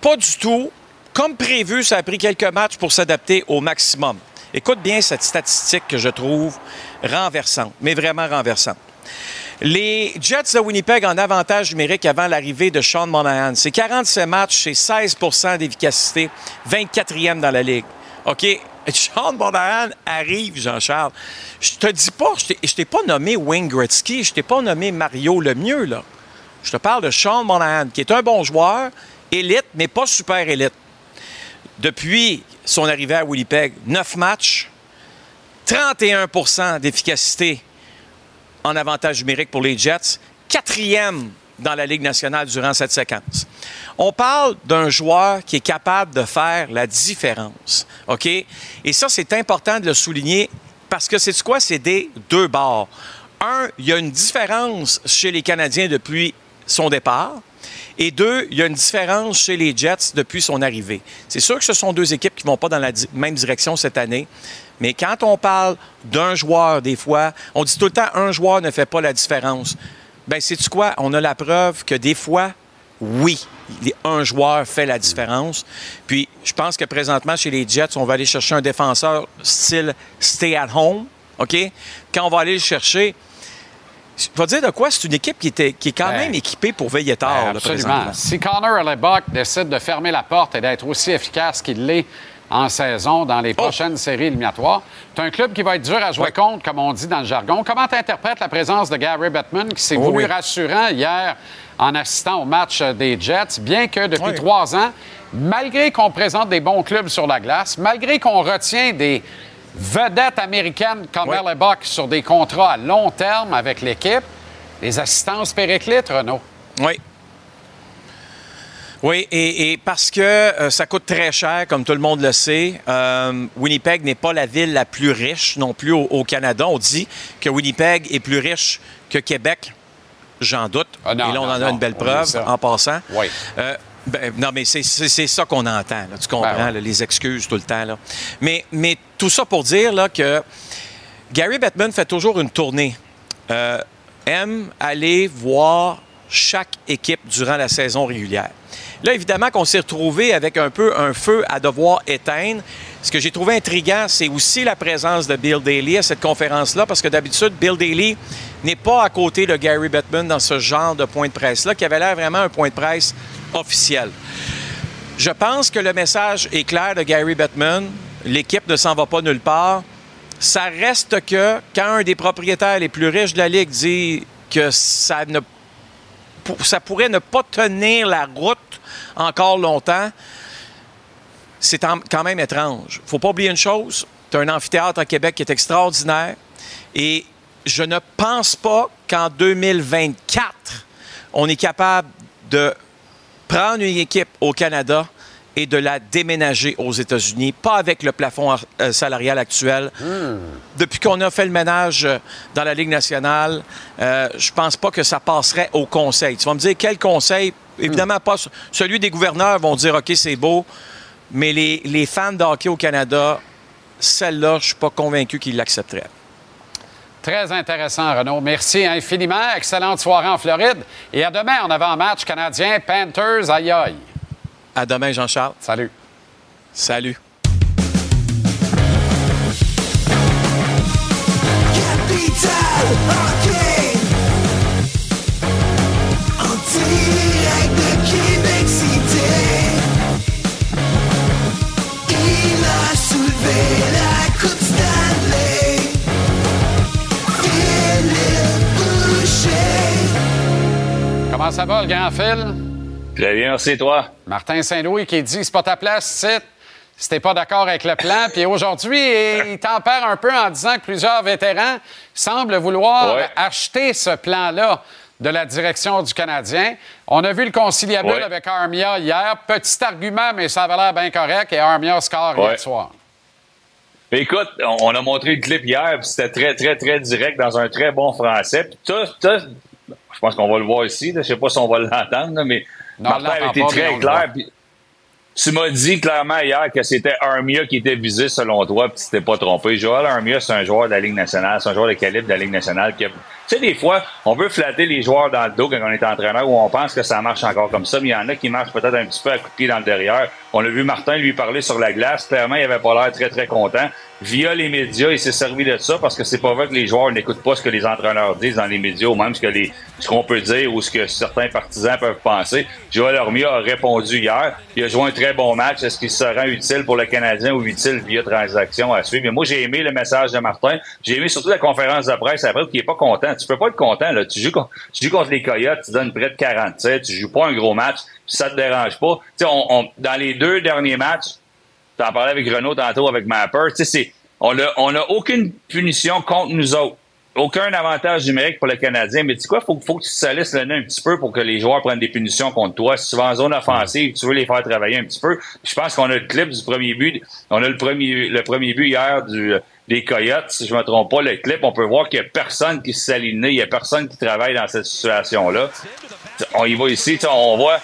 pas du tout. Comme prévu, ça a pris quelques matchs pour s'adapter au maximum. Écoute bien cette statistique que je trouve renversante, mais vraiment renversante. Les Jets de Winnipeg en avantage numérique avant l'arrivée de Sean Monahan. C'est 47 matchs, c'est 16% d'efficacité, 24e dans la Ligue. OK? <laughs> Sean Monahan arrive, Jean-Charles. Je te dis pas, je t'ai- pas nommé Wayne Gretzky, je t'ai pas nommé Mario Lemieux, là. Je te parle de Sean Monahan, qui est un bon joueur, élite, mais pas super élite. Depuis son arrivée à Winnipeg, 9 matchs, 31% d'efficacité en avantage numérique pour les Jets, quatrième dans la Ligue nationale durant cette séquence. On parle d'un joueur qui est capable de faire la différence. OK? Et ça, c'est important de le souligner parce que c'est quoi? C'est des deux bords. Un, il y a une différence chez les Canadiens depuis son départ. Et deux, il y a une différence chez les Jets depuis son arrivée. C'est sûr que ce sont deux équipes qui ne vont pas dans la même direction cette année. Mais quand on parle d'un joueur, des fois, on dit tout le temps un joueur ne fait pas la différence. Ben, c'est quoi? On a la preuve que des fois, oui, un joueur fait la différence. Puis, je pense que présentement, chez les Jets, on va aller chercher un défenseur style stay at home. OK? Quand on va aller le chercher, je vais dire de quoi? C'est une équipe qui, était, qui est quand Ben, même équipée pour veiller tard, là, Absolument. Si Connor Hellebuck décide de fermer la porte et d'être aussi efficace qu'il l'est en saison dans les Oh! prochaines séries éliminatoires, tu un club qui va être dur à jouer contre, comme on dit dans le jargon. Comment tu interprètes la présence de Gary Bettman qui s'est Oh voulu oui. rassurant hier en assistant au match des Jets, bien que depuis Oui. trois ans, malgré qu'on présente des bons clubs sur la glace, malgré qu'on retient des vedettes américaines comme Oui. Sur des contrats à long terme avec l'équipe, les assistances périclites, Renaud? Oui. Oui, et, et parce que euh, ça coûte très cher, comme tout le monde le sait, euh, Winnipeg n'est pas la ville la plus riche non plus au, au Canada. On dit que Winnipeg est plus riche que Québec. J'en doute. Ah non, et là, on non, en a non, une belle preuve en passant. Oui. Euh, ben, non, mais c'est- ça qu'on entend. là. tu comprends, Ben ouais. là, les excuses tout le temps. Là. Mais, mais tout ça pour dire là, que Gary Bettman fait toujours une tournée. Aime aller voir chaque équipe durant la saison régulière. Là, évidemment qu'on s'est retrouvé avec un peu un feu à devoir éteindre. Ce que j'ai trouvé intriguant, c'est aussi la présence de Bill Daly à cette conférence-là, parce que d'habitude, Bill Daly n'est pas à côté de Gary Bettman dans ce genre de point de presse-là, qui avait l'air vraiment un point de presse officiel. Je pense que le message est clair de Gary Bettman. L'équipe ne s'en va pas nulle part. Ça reste que quand un des propriétaires les plus riches de la Ligue dit que ça, ne, ça pourrait ne pas tenir la route encore longtemps, c'est quand même étrange. faut pas oublier une chose, tu as un amphithéâtre à Québec qui est extraordinaire et je ne pense pas qu'en 2024, on est capable de prendre une équipe au Canada et de la déménager aux États-Unis, pas avec le plafond euh, salarial actuel. Depuis qu'on a fait le ménage euh, dans la Ligue nationale, euh, je pense pas que ça passerait au conseil. Tu vas me dire quel conseil? Évidemment, pas ce- celui des gouverneurs vont dire OK, c'est beau, mais les, les fans de hockey au Canada, celle-là, je suis pas convaincu qu'ils l'accepteraient. Très intéressant, Renaud. Merci infiniment. Excellente soirée en Floride. Et à demain en avant-match canadien Panthers. Aïe aïe. À demain, Jean-Charles. Salut. Salut. Capital Hockey En direct de Québec City Il a soulevé la coupe Stanley Philippe Boucher Comment ça va, le grand Phil? Très bien, merci toi. Martin Saint-Louis qui dit c'est pas ta place, c'est si t'es pas d'accord avec le plan. Puis aujourd'hui, il tempère un peu en disant que plusieurs vétérans semblent vouloir Ouais. acheter ce plan-là de la direction du Canadien. On a vu le conciliabule Ouais. avec Armia hier. Petit argument, mais ça avait l'air bien correct. Et Armia score Ouais. hier soir. Écoute, on, a montré le clip hier, puis c'était très, très, très direct dans un très bon français. Puis t'as- t'as- je pense qu'on va le voir ici, là, je sais pas si on va l'entendre, mais Non, on Martin a l'entend été très clair. tu m'as dit clairement hier que c'était Armia qui était visé selon toi, puis tu t'es pas trompé. Joel Armia, c'est un joueur de la Ligue nationale, c'est un joueur de calibre de la Ligue nationale qui a- Tu sais, des fois, on veut flatter les joueurs dans le dos quand on est entraîneur ou on pense que ça marche encore comme ça, mais il y en a qui marchent peut-être un petit peu à coup de pied dans le derrière. On a vu Martin lui parler sur la glace. Clairement, il avait pas l'air très, très content. Via les médias, il s'est servi de ça parce que c'est pas vrai que les joueurs n'écoutent pas ce que les entraîneurs disent dans les médias ou même ce que les, ce qu'on peut dire ou ce que certains partisans peuvent penser. Joel Armia a répondu hier. Il a joué un très bon match. Est-ce qu'il se rend utile pour le Canadien ou utile via transaction à suivre? Mais moi, j'ai aimé le message de Martin. J'ai aimé surtout la conférence de presse après, qui est pas content. Tu peux pas être content. Là. Tu, joues, con- tu joues contre les Coyotes, tu donnes près de 47, tu joues pas un gros match, ça te dérange pas. Tu on, dans les deux derniers matchs, t'en parlais avec Renaud tantôt, avec Mapper, tu on a, on a aucune punition contre nous autres. Aucun avantage numérique pour le Canadien. Mais tu sais quoi, faut, faut que tu salisses le nez un petit peu pour que les joueurs prennent des punitions contre toi. Si tu vas en zone offensive, tu veux les faire travailler un petit peu. Puis je pense qu'on a le clip du premier but. On a le premier, le premier but hier du, des Coyotes. Si je me trompe pas, le clip, on peut voir qu'il y a personne qui s'aligne. Il y a personne qui travaille dans cette situation-là. On y va ici, on voit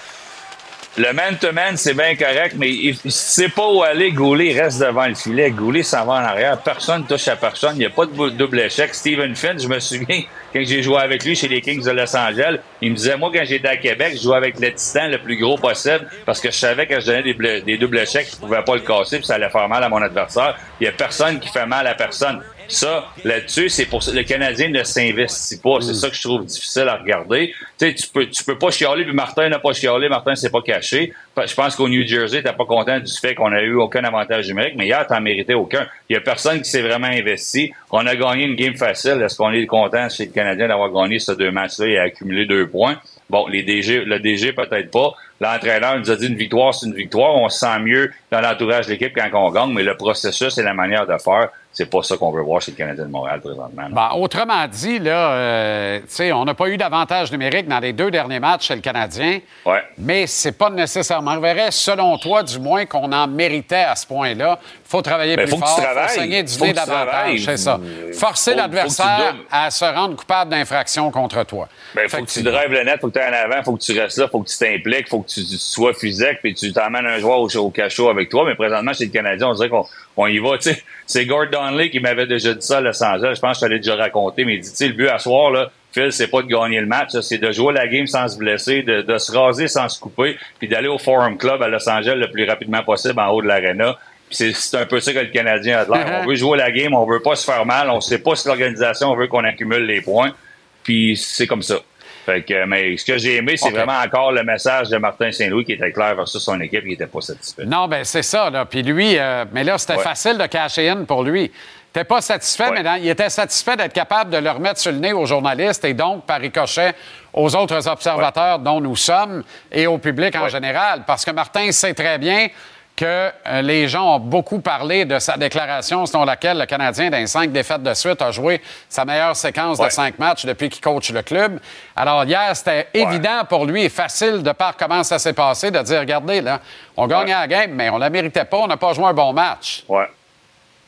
le man-to-man, c'est bien correct, mais il sait pas où aller. Goulet reste devant le filet. Goulet s'en va en arrière. Personne touche à personne. Il n'y a pas de double échec. Stephen Finn, je me souviens, <laughs> quand j'ai joué avec lui chez les Kings de Los Angeles, il me disait, moi, quand j'étais à Québec, je jouais avec le titan le plus gros possible parce que je savais que je donnais des, des doubles échecs, je pouvais pas le casser puis ça allait faire mal à mon adversaire. Il y a personne qui fait mal à personne. Ça, là-dessus, c'est pour ça le Canadien ne s'investit pas. C'est ça que je trouve difficile à regarder. Tu sais, tu peux, tu peux pas chialer, puis Martin n'a pas chialé, Martin s'est pas caché. Je pense qu'au New Jersey, t'es pas content du fait qu'on a eu aucun avantage numérique, mais hier, t'en méritais aucun. Il y a personne qui s'est vraiment investi. On a gagné une game facile. Est-ce qu'on est content chez le Canadien d'avoir gagné ces deux matchs-là et accumulé deux points? Bon, les DG, le DG peut-être pas. L'entraîneur nous a dit une victoire, c'est une victoire. On se sent mieux dans l'entourage de l'équipe quand on gagne, mais le processus et la manière de faire, c'est pas ça qu'on veut voir chez le Canadien de Montréal présentement. Bon, autrement dit, là, euh, tu sais, on n'a pas eu d'avantage numérique dans les deux derniers matchs chez le Canadien. Ouais. Mais c'est pas nécessairement vrai, selon toi, du moins, qu'on en méritait à ce point-là. Il faut travailler Ben, plus faut que tu fort, il faut saigner du Faut nez que tu travailles. davantage, c'est ça. Forcer l'adversaire à se rendre coupable d'infraction contre toi. Ben, faut que tu drives le net, faut que tu en avant, faut que tu restes là, faut que tu t'impliques, faut que tu, tu sois physique, puis tu t'emmènes un joueur au, au cachot avec toi. Mais présentement, chez le Canadien, on dirait qu'on on y va. Tu sais, c'est Gord Donnelly qui m'avait déjà dit ça à Los Angeles. Je pense que je t'allais déjà raconter, mais il dit, tu sais, le but à soir, là, Phil, c'est pas de gagner le match, c'est de jouer la game sans se blesser, de, de se raser sans se couper, puis d'aller au Forum Club à Los Angeles le plus rapidement possible en haut de C'est c'est un peu ça que le Canadien a de l'air. <laughs> On veut jouer la game, on veut pas se faire mal, on sait pas si l'organisation veut qu'on accumule les points. Puis c'est comme ça. Fait que, mais ce que j'ai aimé, c'est vraiment encore le message de Martin Saint-Louis qui était clair versus son équipe qui était pas satisfait. Non, ben c'est ça. Là. Puis lui, euh, mais là, c'était Ouais. facile de cacher in pour lui. T'es pas satisfait, mais il était satisfait d'être capable de le remettre sur le nez aux journalistes et donc, par ricochet, aux autres observateurs dont nous sommes et au public en général. Parce que Martin sait très bien que euh, les gens ont beaucoup parlé de sa déclaration selon laquelle le Canadien, dans les cinq défaites de suite, a joué sa meilleure séquence de cinq matchs depuis qu'il coach le club. Alors, hier, c'était évident pour lui et facile, de par comment ça s'est passé, de dire regardez, là, on gagnait la game, mais on la méritait pas, on n'a pas joué un bon match.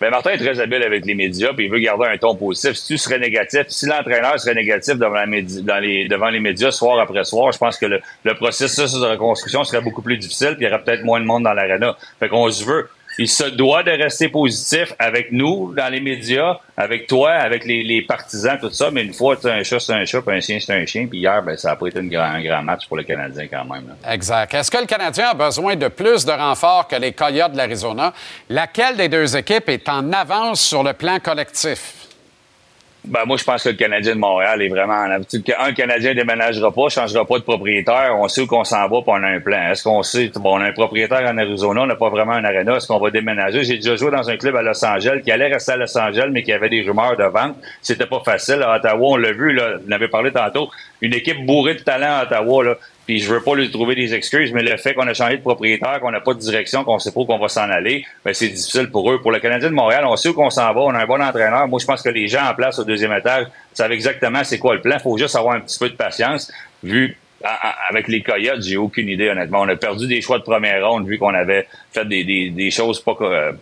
Ben Martin est très habile avec les médias, puis il veut garder un ton positif. Si tu serais négatif, si l'entraîneur serait négatif devant, les, médias soir après soir, je pense que le, le processus de reconstruction serait beaucoup plus difficile, puis il y aurait peut-être moins de monde dans l'arena. Fait qu'on se veut. Il se doit de rester positif avec nous, dans les médias, avec toi, avec les, partisans, tout ça. Mais une fois, un chat, c'est un chat, puis un chien, c'est un chien. Puis hier, ben, ça a pas été un grand match pour le Canadien quand même. Exact. Est-ce que le Canadien a besoin de plus de renforts que les Coyotes de l'Arizona? Laquelle des deux équipes est en avance sur le plan collectif? Ben, moi, je pense que le Canadien de Montréal est vraiment en habitude. Un Canadien déménagera pas, changera pas de propriétaire. On sait où qu'on s'en va, puis on a un plan. Est-ce qu'on sait, bon, on a un propriétaire en Arizona, on n'a pas vraiment un aréna. Est-ce qu'on va déménager? J'ai déjà joué dans un club à Los Angeles qui allait rester à Los Angeles, mais qui avait des rumeurs de vente. C'était pas facile. À Ottawa, on l'a vu, là, on avait parlé tantôt. Une équipe bourrée de talent à Ottawa, là. Puis je veux pas lui trouver des excuses, mais le fait qu'on a changé de propriétaire, qu'on n'a pas de direction, qu'on sait pas où qu'on va s'en aller, ben c'est difficile pour eux. Pour le Canadien de Montréal, on sait où qu'on s'en va, on a un bon entraîneur. Moi, je pense que les gens en place au deuxième étage savent exactement c'est quoi le plan. faut juste avoir un petit peu de patience. Vu avec les Coyotes, j'ai aucune idée, honnêtement. On a perdu des choix de première ronde vu qu'on avait fait des, des, des choses pas, euh,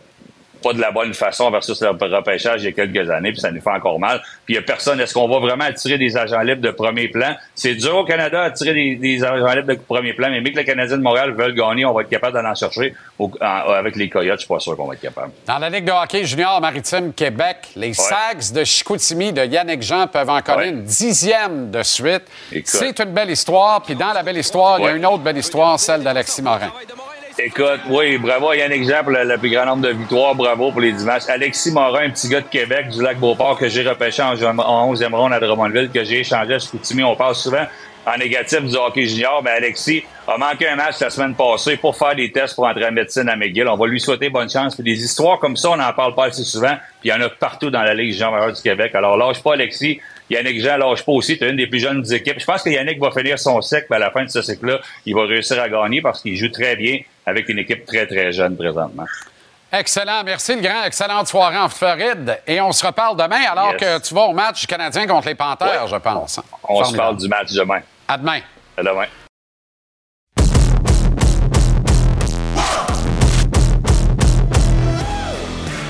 pas de la bonne façon versus le repêchage il y a quelques années, puis ça nous fait encore mal. Puis il y a personne. Est-ce qu'on va vraiment attirer des agents libres de premier plan? C'est dur au Canada d'attirer des, des agents libres de premier plan, mais mais que les Canadiens de Montréal veulent gagner, on va être capable d'en en chercher. Au- en- avec les Coyotes, je suis pas sûr qu'on va être capable. Dans la Ligue de hockey junior maritime Québec, les Sags de Chicoutimi de Yannick Jean peuvent en connaître une dixième de suite. C'est une belle histoire. Puis dans la belle histoire, il y a Ouais. une autre belle histoire, celle d'Alexis Morin. Écoute, oui, bravo à Yannick Jean pour le, le plus grand nombre de victoires. Bravo pour les 10 matchs. Alexis Morin, un petit gars de Québec, du lac Beauport, que j'ai repêché en, en 11e ronde à Drummondville, que j'ai échangé à Chicoutimi. On parle souvent en négatif du hockey junior, mais Alexis a manqué un match la semaine passée pour faire des tests pour entrer en médecine à McGill. On va lui souhaiter bonne chance. Puis des histoires comme ça, on n'en parle pas assez souvent. Puis il y en a partout dans la Ligue junior du Québec. Alors lâche pas, Alexis. Yannick Jean lâche pas aussi. Tu une des plus jeunes des équipes. Je pense que Yannick va finir son cycle, à la fin de ce cycle-là, il va réussir à gagner parce qu'il joue très bien avec une équipe très, très jeune présentement. Excellent. Merci, le grand. Excellente soirée en Floride. Et on se reparle demain alors Yes. que tu vas au match canadien contre les Panthers, je pense. On se parle du match demain. À demain. À demain.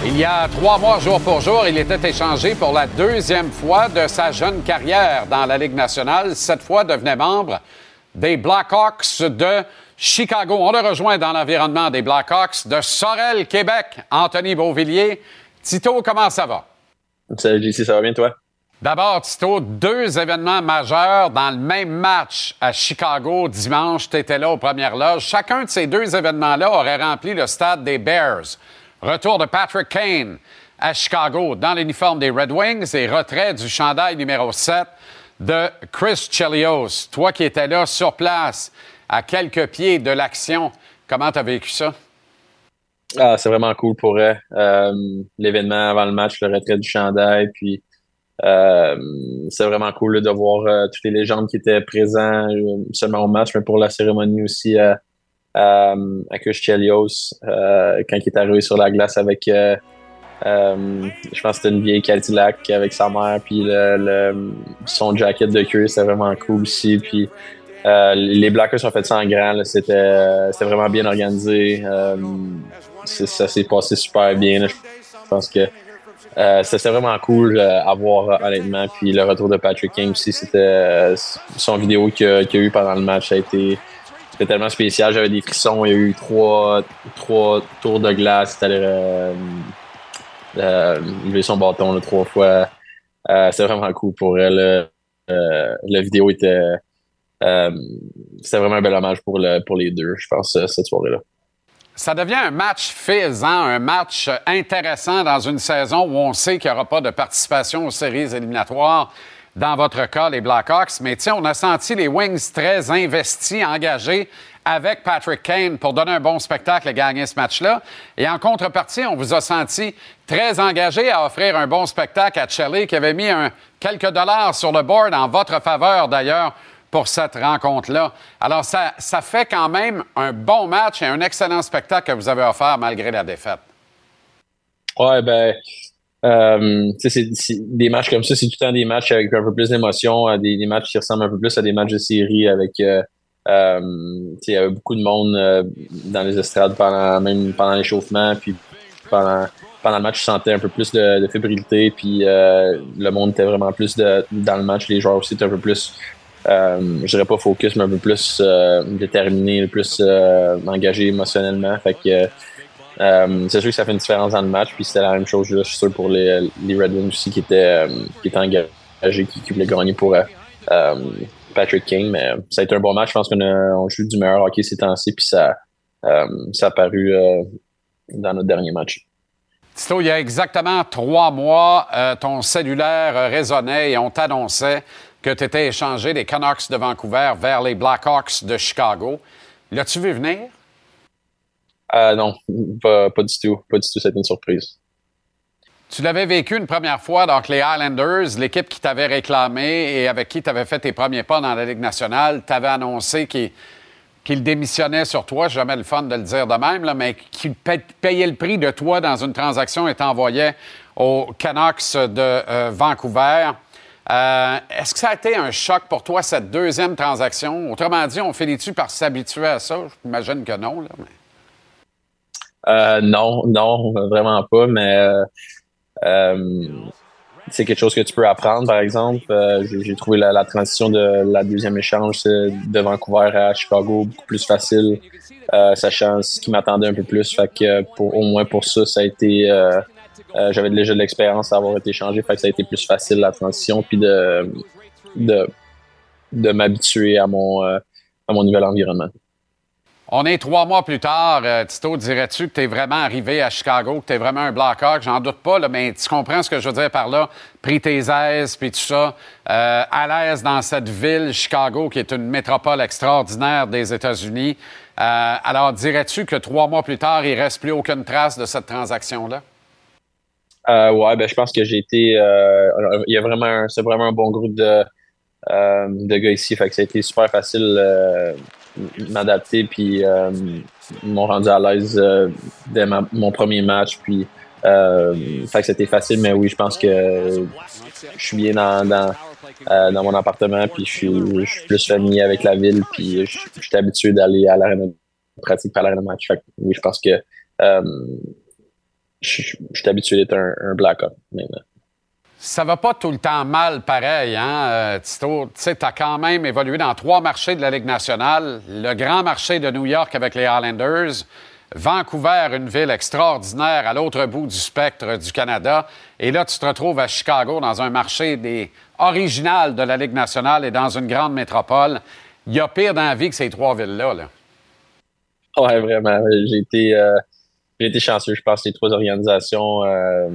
Il y a trois mois, jour pour jour, il était échangé pour la deuxième fois de sa jeune carrière dans la Ligue nationale. Cette fois, devenait membre des Blackhawks de Chicago. On le rejoint dans l'environnement des Blackhawks de Sorel, Québec. Anthony Beauvillier. Tito, comment ça va? Salut JC, ça va bien toi? D'abord, Tito, deux événements majeurs dans le même match à Chicago dimanche. Tu étais là aux premières loges. Chacun de ces deux événements-là aurait rempli le stade des Bears. Retour de Patrick Kane à Chicago dans l'uniforme des Red Wings et retrait du chandail numéro 7 de Chris Chelios. Toi qui étais là sur place, à quelques pieds de l'action, comment tu as vécu ça? Ah, c'est vraiment cool pour eux. L'événement avant le match, le retrait du chandail, puis euh, c'est vraiment cool de voir euh, toutes les légendes qui étaient présents, euh, seulement au match, mais pour la cérémonie aussi euh, à Chelios, euh, quand il est arrivé sur la glace avec, euh, euh, je pense que c'était une vieille Cadillac avec sa mère, puis le, le- son jacket de cuir, c'était vraiment cool aussi, puis euh, les Blackers ont fait ça en grand. C'était vraiment bien organisé. Euh, ça s'est passé super bien. là. Je pense que euh, c'était vraiment cool à voir honnêtement. Puis le retour de Patrick King aussi, c'était euh, son vidéo qu'il a, qu'il a eu pendant le match a été c'était tellement spécial. J'avais des frissons. Il y a eu trois, trois tours de glace. Il euh, euh, son bâton trois fois. Euh, c'était vraiment cool pour elle. Euh, la vidéo était euh, c'était vraiment un bel hommage pour, le, pour les deux, je pense, cette soirée-là. Ça devient un match faisant, un match intéressant dans une saison où on sait qu'il n'y aura pas de participation aux séries éliminatoires. Dans votre cas, les Blackhawks. Mais tiens, on a senti les Wings très investis, engagés avec Patrick Kane pour donner un bon spectacle et gagner ce match-là. Et en contrepartie, on vous a senti très engagés à offrir un bon spectacle à Shelley qui avait mis un, quelques dollars sur le board en votre faveur d'ailleurs pour cette rencontre-là. Alors, ça, ça fait quand même un bon match et un excellent spectacle que vous avez offert malgré la défaite. Ouais, ben, euh, c'est- des matchs comme ça, c'est tout le temps des matchs avec un peu plus d'émotion, euh, des, des matchs qui ressemblent un peu plus à des matchs de série avec, euh, euh, il y avait beaucoup de monde euh, dans les estrades pendant, même pendant l'échauffement, puis pendant, pendant le match, je sentais un peu plus de, de fébrilité, puis euh, le monde était vraiment plus de, dans le match, les joueurs aussi étaient un peu plus, je dirais pas focus, mais un peu plus déterminés, plus engagés émotionnellement, fait que euh, c'est sûr que ça fait une différence dans le match, puis c'était la même chose, je suis sûr, pour les, les Red Wings aussi qui étaient, euh, qui engagés, qui, qui voulaient gagner pour euh, Patrick King. Mais ça a été un bon match. Je pense qu'on on joue du meilleur hockey ces temps-ci, puis ça, ça a paru dans notre dernier match. Tito, il y a exactement trois mois, ton cellulaire résonnait et on t'annonçait que tu étais échangé des Canucks de Vancouver vers les Blackhawks de Chicago. L'as-tu vu venir? Euh, non, pas, du tout. Pas du tout, c'était une surprise. Tu l'avais vécu une première fois, donc les Highlanders, l'équipe qui t'avait réclamé et avec qui tu avais fait tes premiers pas dans la Ligue nationale, t'avait annoncé qu'il qu'il démissionnait sur toi, jamais le fun de le dire de même, mais qu'il payait le prix de toi dans une transaction et t'envoyait aux Canucks de euh, Vancouver. Euh, Est-ce que ça a été un choc pour toi, cette deuxième transaction? Autrement dit, on finit-tu par s'habituer à ça? J'imagine que non. Là. Euh, non, non, vraiment pas, mais euh, euh, c'est quelque chose que tu peux apprendre, par exemple. Euh, j'ai, trouvé la, transition de la deuxième échange de Vancouver à Chicago beaucoup plus facile, euh, sachant ce qui m'attendait un peu plus. Fait que pour, au moins pour ça, ça a été... euh, j'avais déjà de l'expérience à avoir été changé, fait que ça a été plus facile la transition, puis de, de, de m'habituer à mon, à mon nouvel environnement. On est trois mois plus tard. Euh, Tito, dirais-tu que tu es vraiment arrivé à Chicago, que tu es vraiment un Blackhawk? J'en doute pas, mais tu comprends ce que je veux dire par là? Pris tes aises, puis tout ça. Euh, à l'aise dans cette ville, Chicago, qui est une métropole extraordinaire des États-Unis. Euh, alors, dirais-tu que trois mois plus tard, il reste plus aucune trace de cette transaction-là? Euh, ouais, ben je pense que j'ai été. y a vraiment, c'est vraiment un bon groupe de de gars ici, fait que ça a été super facile m'adapter, puis euh, m'ont rendu à l'aise euh, dès ma- mon premier match, puis euh, fait que c'était facile, mais oui, je pense que je suis bien dans dans, euh, dans mon appartement, puis je suis, je suis plus familier avec la ville, puis je, suis habitué d'aller à l'arène de pratique par l'arène de match. Fait que oui, je pense que euh, je, je- suis habitué d'être un, un Blackhawk maintenant. Ça va pas tout le temps mal pareil, hein, euh, Tito? Tu t'as quand même évolué dans trois marchés de la Ligue nationale. Le grand marché de New York avec les Islanders. Vancouver, une ville extraordinaire à l'autre bout du spectre du Canada. Et là, tu te retrouves à Chicago dans un marché des original de la Ligue nationale et dans une grande métropole. Il y a pire dans la vie que ces trois villes-là. Là. Ouais, vraiment. J'ai été, euh, été chanceux. Je pense que les trois organisations euh,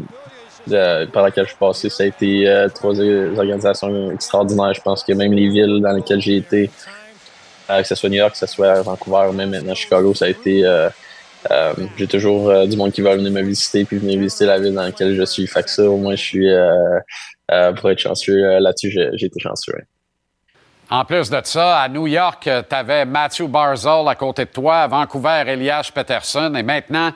de- par lesquelles je suis passé, ça a été euh, trois organisations extraordinaires. Je pense que même les villes dans lesquelles j'ai été, euh, que ce soit New York, que ce soit Vancouver ou même maintenant Chicago, ça a été. euh, euh, j'ai toujours euh, du monde qui va venir me visiter puis venir visiter la ville dans laquelle je suis. Fait que ça, au moins, je suis euh, euh, pour être chanceux euh, là-dessus. J'ai, été chanceux. En plus de ça, à New York, tu avais Matthew Barzell à côté de toi, à Vancouver, Elias Peterson, et maintenant,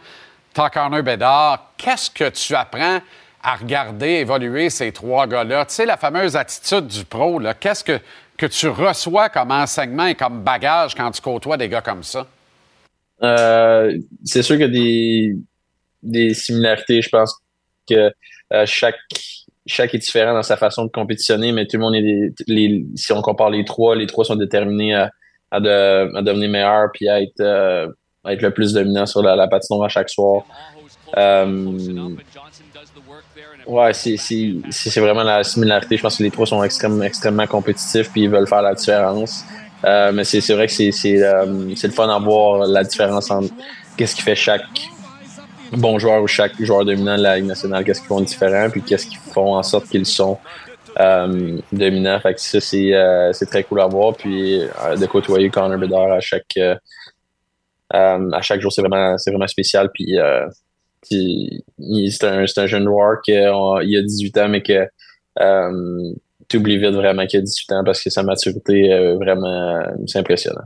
t'as Connor Bedard. Qu'est-ce que tu apprends à regarder évoluer ces trois gars-là? Tu sais, la fameuse attitude du pro, qu'est-ce que, tu reçois comme enseignement et comme bagage quand tu côtoies des gars comme ça? Euh, c'est sûr qu'il y a des, des similarités. Je pense que euh, chaque, chaque est différent dans sa façon de compétitionner, mais tout le monde est des, si on compare les trois, les trois sont déterminés à, à, de- devenir meilleurs puis à être, euh, à être le plus dominant sur la, la à chaque soir. Ouais, c'est, vraiment la similarité. Je pense que les trois sont extrêmement, compétitifs puis ils veulent faire la différence. Euh, mais c'est, vrai que c'est, euh, le fun à voir la différence entre qu'est-ce qui fait chaque bon joueur ou chaque joueur dominant de la Ligue nationale, qu'est-ce qu'ils font de différent, puis qu'est-ce qu'ils font en sorte qu'ils sont euh, dominants. Fait ça, c'est, euh, c'est très cool à voir. Puis euh, de côtoyer Connor Bedard à chaque, à chaque jour, c'est vraiment, vraiment spécial. Puis c'est, un, un jeune joueur qui a, il a 18 ans, mais que euh, tu oublies vite vraiment qu'il a 18 ans parce que sa maturité, euh, vraiment, c'est impressionnant.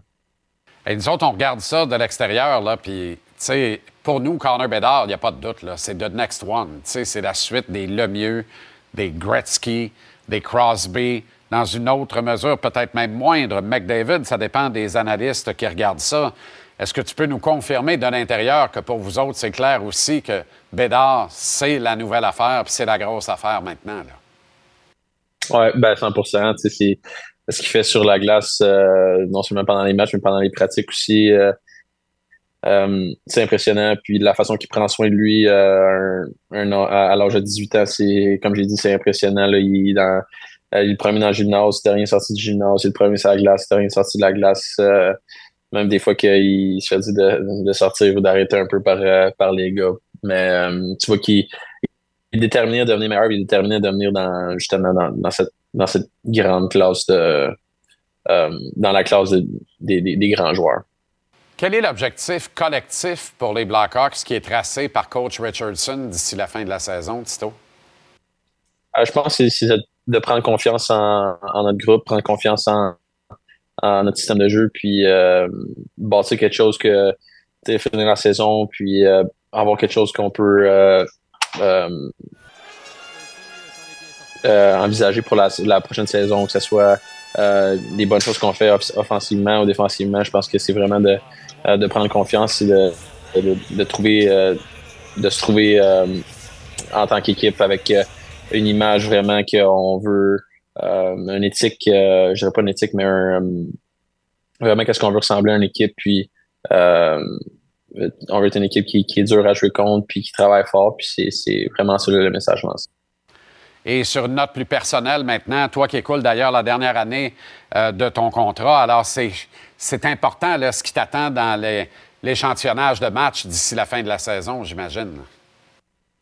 Et nous autres, on regarde ça de l'extérieur, là, puis, tu sais, pour nous, Connor Bedard, il n'y a pas de doute, là, c'est the next one. C'est la suite des Lemieux, des Gretzky, des Crosby, dans une autre mesure, peut-être même moindre. McDavid, ça dépend des analystes qui regardent ça. Est-ce que tu peux nous confirmer de l'intérieur que pour vous autres, c'est clair aussi que Bédard, c'est la nouvelle affaire, puis c'est la grosse affaire maintenant? Ouais, ben 100 tu sais, c'est ce qu'il fait sur la glace, euh, non seulement pendant les matchs, mais pendant les pratiques aussi. euh, euh, c'est impressionnant. Puis la façon qu'il prend soin de lui à, l'âge de 18 ans, c'est comme j'ai dit, c'est impressionnant. Là, il, est il le premier dans le gymnase, c'était rien sorti du gymnase, il est le premier sur la glace, c'était rien sorti de la glace. Même des fois qu'il se fait dire de, de sortir ou d'arrêter un peu par, euh, par les gars. Mais euh, tu vois qu'il il est déterminé à devenir meilleur, il est déterminé à devenir dans justement dans, dans cette dans cette grande classe de euh, dans la classe de- des, des- des grands joueurs. Quel est l'objectif collectif pour les Blackhawks qui est tracé par coach Richardson d'ici la fin de la saison, Tito? Euh, je pense que c'est- de, de prendre confiance en, en notre groupe, prendre confiance en, notre système de jeu, puis euh, bâtir quelque chose que finir la saison, puis euh, avoir quelque chose qu'on peut euh, euh, envisager pour la, prochaine saison, que ce soit les bonnes choses qu'on fait off- offensivement ou défensivement. Je pense que c'est vraiment de, de prendre confiance et de, de, de trouver de se trouver en tant qu'équipe avec une image vraiment qu'on veut une éthique, euh, je dirais pas une éthique, mais un, euh, vraiment qu'est-ce qu'on veut ressembler à une équipe, puis euh, on veut être une équipe qui, qui est dure à jouer contre, puis qui travaille fort, puis c'est, vraiment ça le message, je pense. Et sur une note plus personnelle maintenant, toi qui écoules d'ailleurs la dernière année euh, de ton contrat, alors c'est, c'est important là, ce qui t'attend dans les, l'échantillonnage de matchs d'ici la fin de la saison, j'imagine.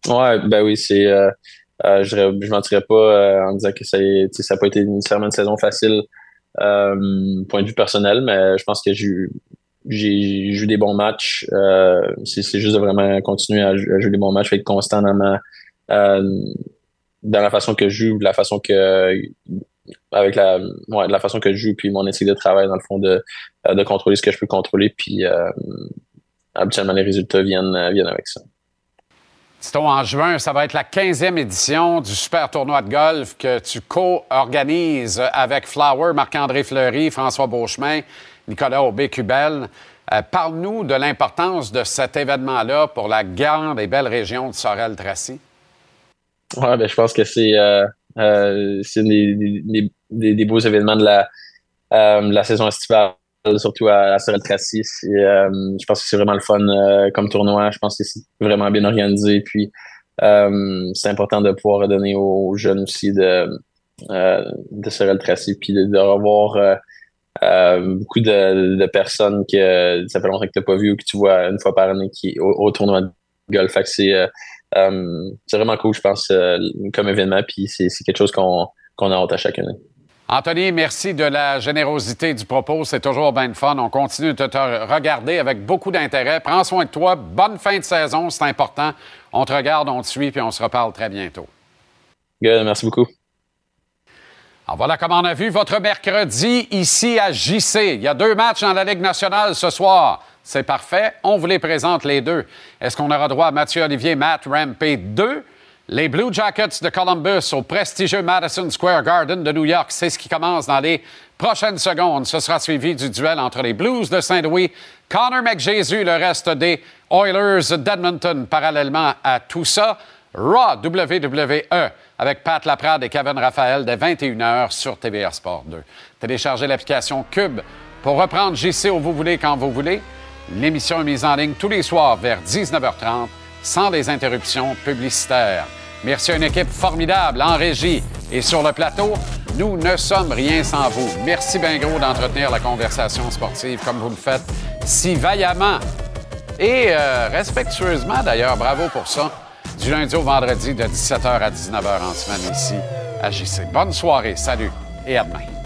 Ouais, ben oui, c'est. Euh, euh, je ne mentirais pas euh, en disant que ça n'a pas été nécessairement une saison facile, euh, point de vue personnel, mais je pense que j'ai eu- des bons matchs. Euh, c'est juste de vraiment continuer à, jou- à jouer des bons matchs, être constant dans ma euh, dans la façon que je joue, la façon que avec la ouais, la façon que je joue, puis mon éthique de travail, dans le fond, de, euh, de contrôler ce que je peux contrôler, puis habituellement les résultats viennent, viennent avec ça. Tito, en juin, ça va être la 15e édition du super tournoi de golf que tu co-organises avec Flower, Marc-André Fleury, François Beauchemin, Nicolas Aubé-Cubel. Euh, Parle-nous de l'importance de cet événement-là pour la grande et belle région de Sorel-Tracy. Ouais, ben, je pense que c'est euh, euh, des, des beaux événements de la, euh, de la saison estivale, surtout à, à Sorel-Tracy. C'est, euh, je pense que c'est vraiment le fun euh, comme tournoi. Je pense que c'est vraiment bien organisé. Puis euh, c'est important de pouvoir donner aux jeunes aussi de, euh, de Sorel-Tracy, puis de, revoir beaucoup de, personnes que ça fait longtemps que tu n'as pas vu ou que tu vois une fois par année au, tournoi de golf. C'est vraiment cool, je pense, comme événement. Puis c'est quelque chose qu'on qu'on a hâte à chaque année. Anthony, merci de la générosité du propos. C'est toujours bien de fun. On continue de te regarder avec beaucoup d'intérêt. Prends soin de toi. Bonne fin de saison, c'est important. On te regarde, on te suit, puis on se reparle très bientôt. Good, merci beaucoup. Alors voilà comment on a vu votre mercredi ici à JC. Il y a deux matchs dans la Ligue nationale ce soir. C'est parfait. On vous les présente les deux. Est-ce qu'on aura droit à Mathieu Olivier, Matt Rampé 2? Les Blue Jackets de Columbus au prestigieux Madison Square Garden de New York. C'est ce qui commence dans les prochaines secondes. Ce sera suivi du duel entre les Blues de Saint-Louis, Connor McJésus, le reste des Oilers d'Edmonton. Parallèlement à tout ça, Raw WWE avec Pat Laprade et Kevin Raphaël dès 21h sur TVA Sport 2. Téléchargez l'application Cube pour reprendre JC où vous voulez quand vous voulez. L'émission est mise en ligne tous les soirs vers 19h30 sans des interruptions publicitaires. Merci à une équipe formidable en régie et sur le plateau. Nous ne sommes rien sans vous. Merci bien gros d'entretenir la conversation sportive comme vous le faites si vaillamment et euh, respectueusement d'ailleurs. Bravo pour ça. Du lundi au vendredi de 17h à 19h en semaine ici à JC. Bonne soirée, salut et à demain.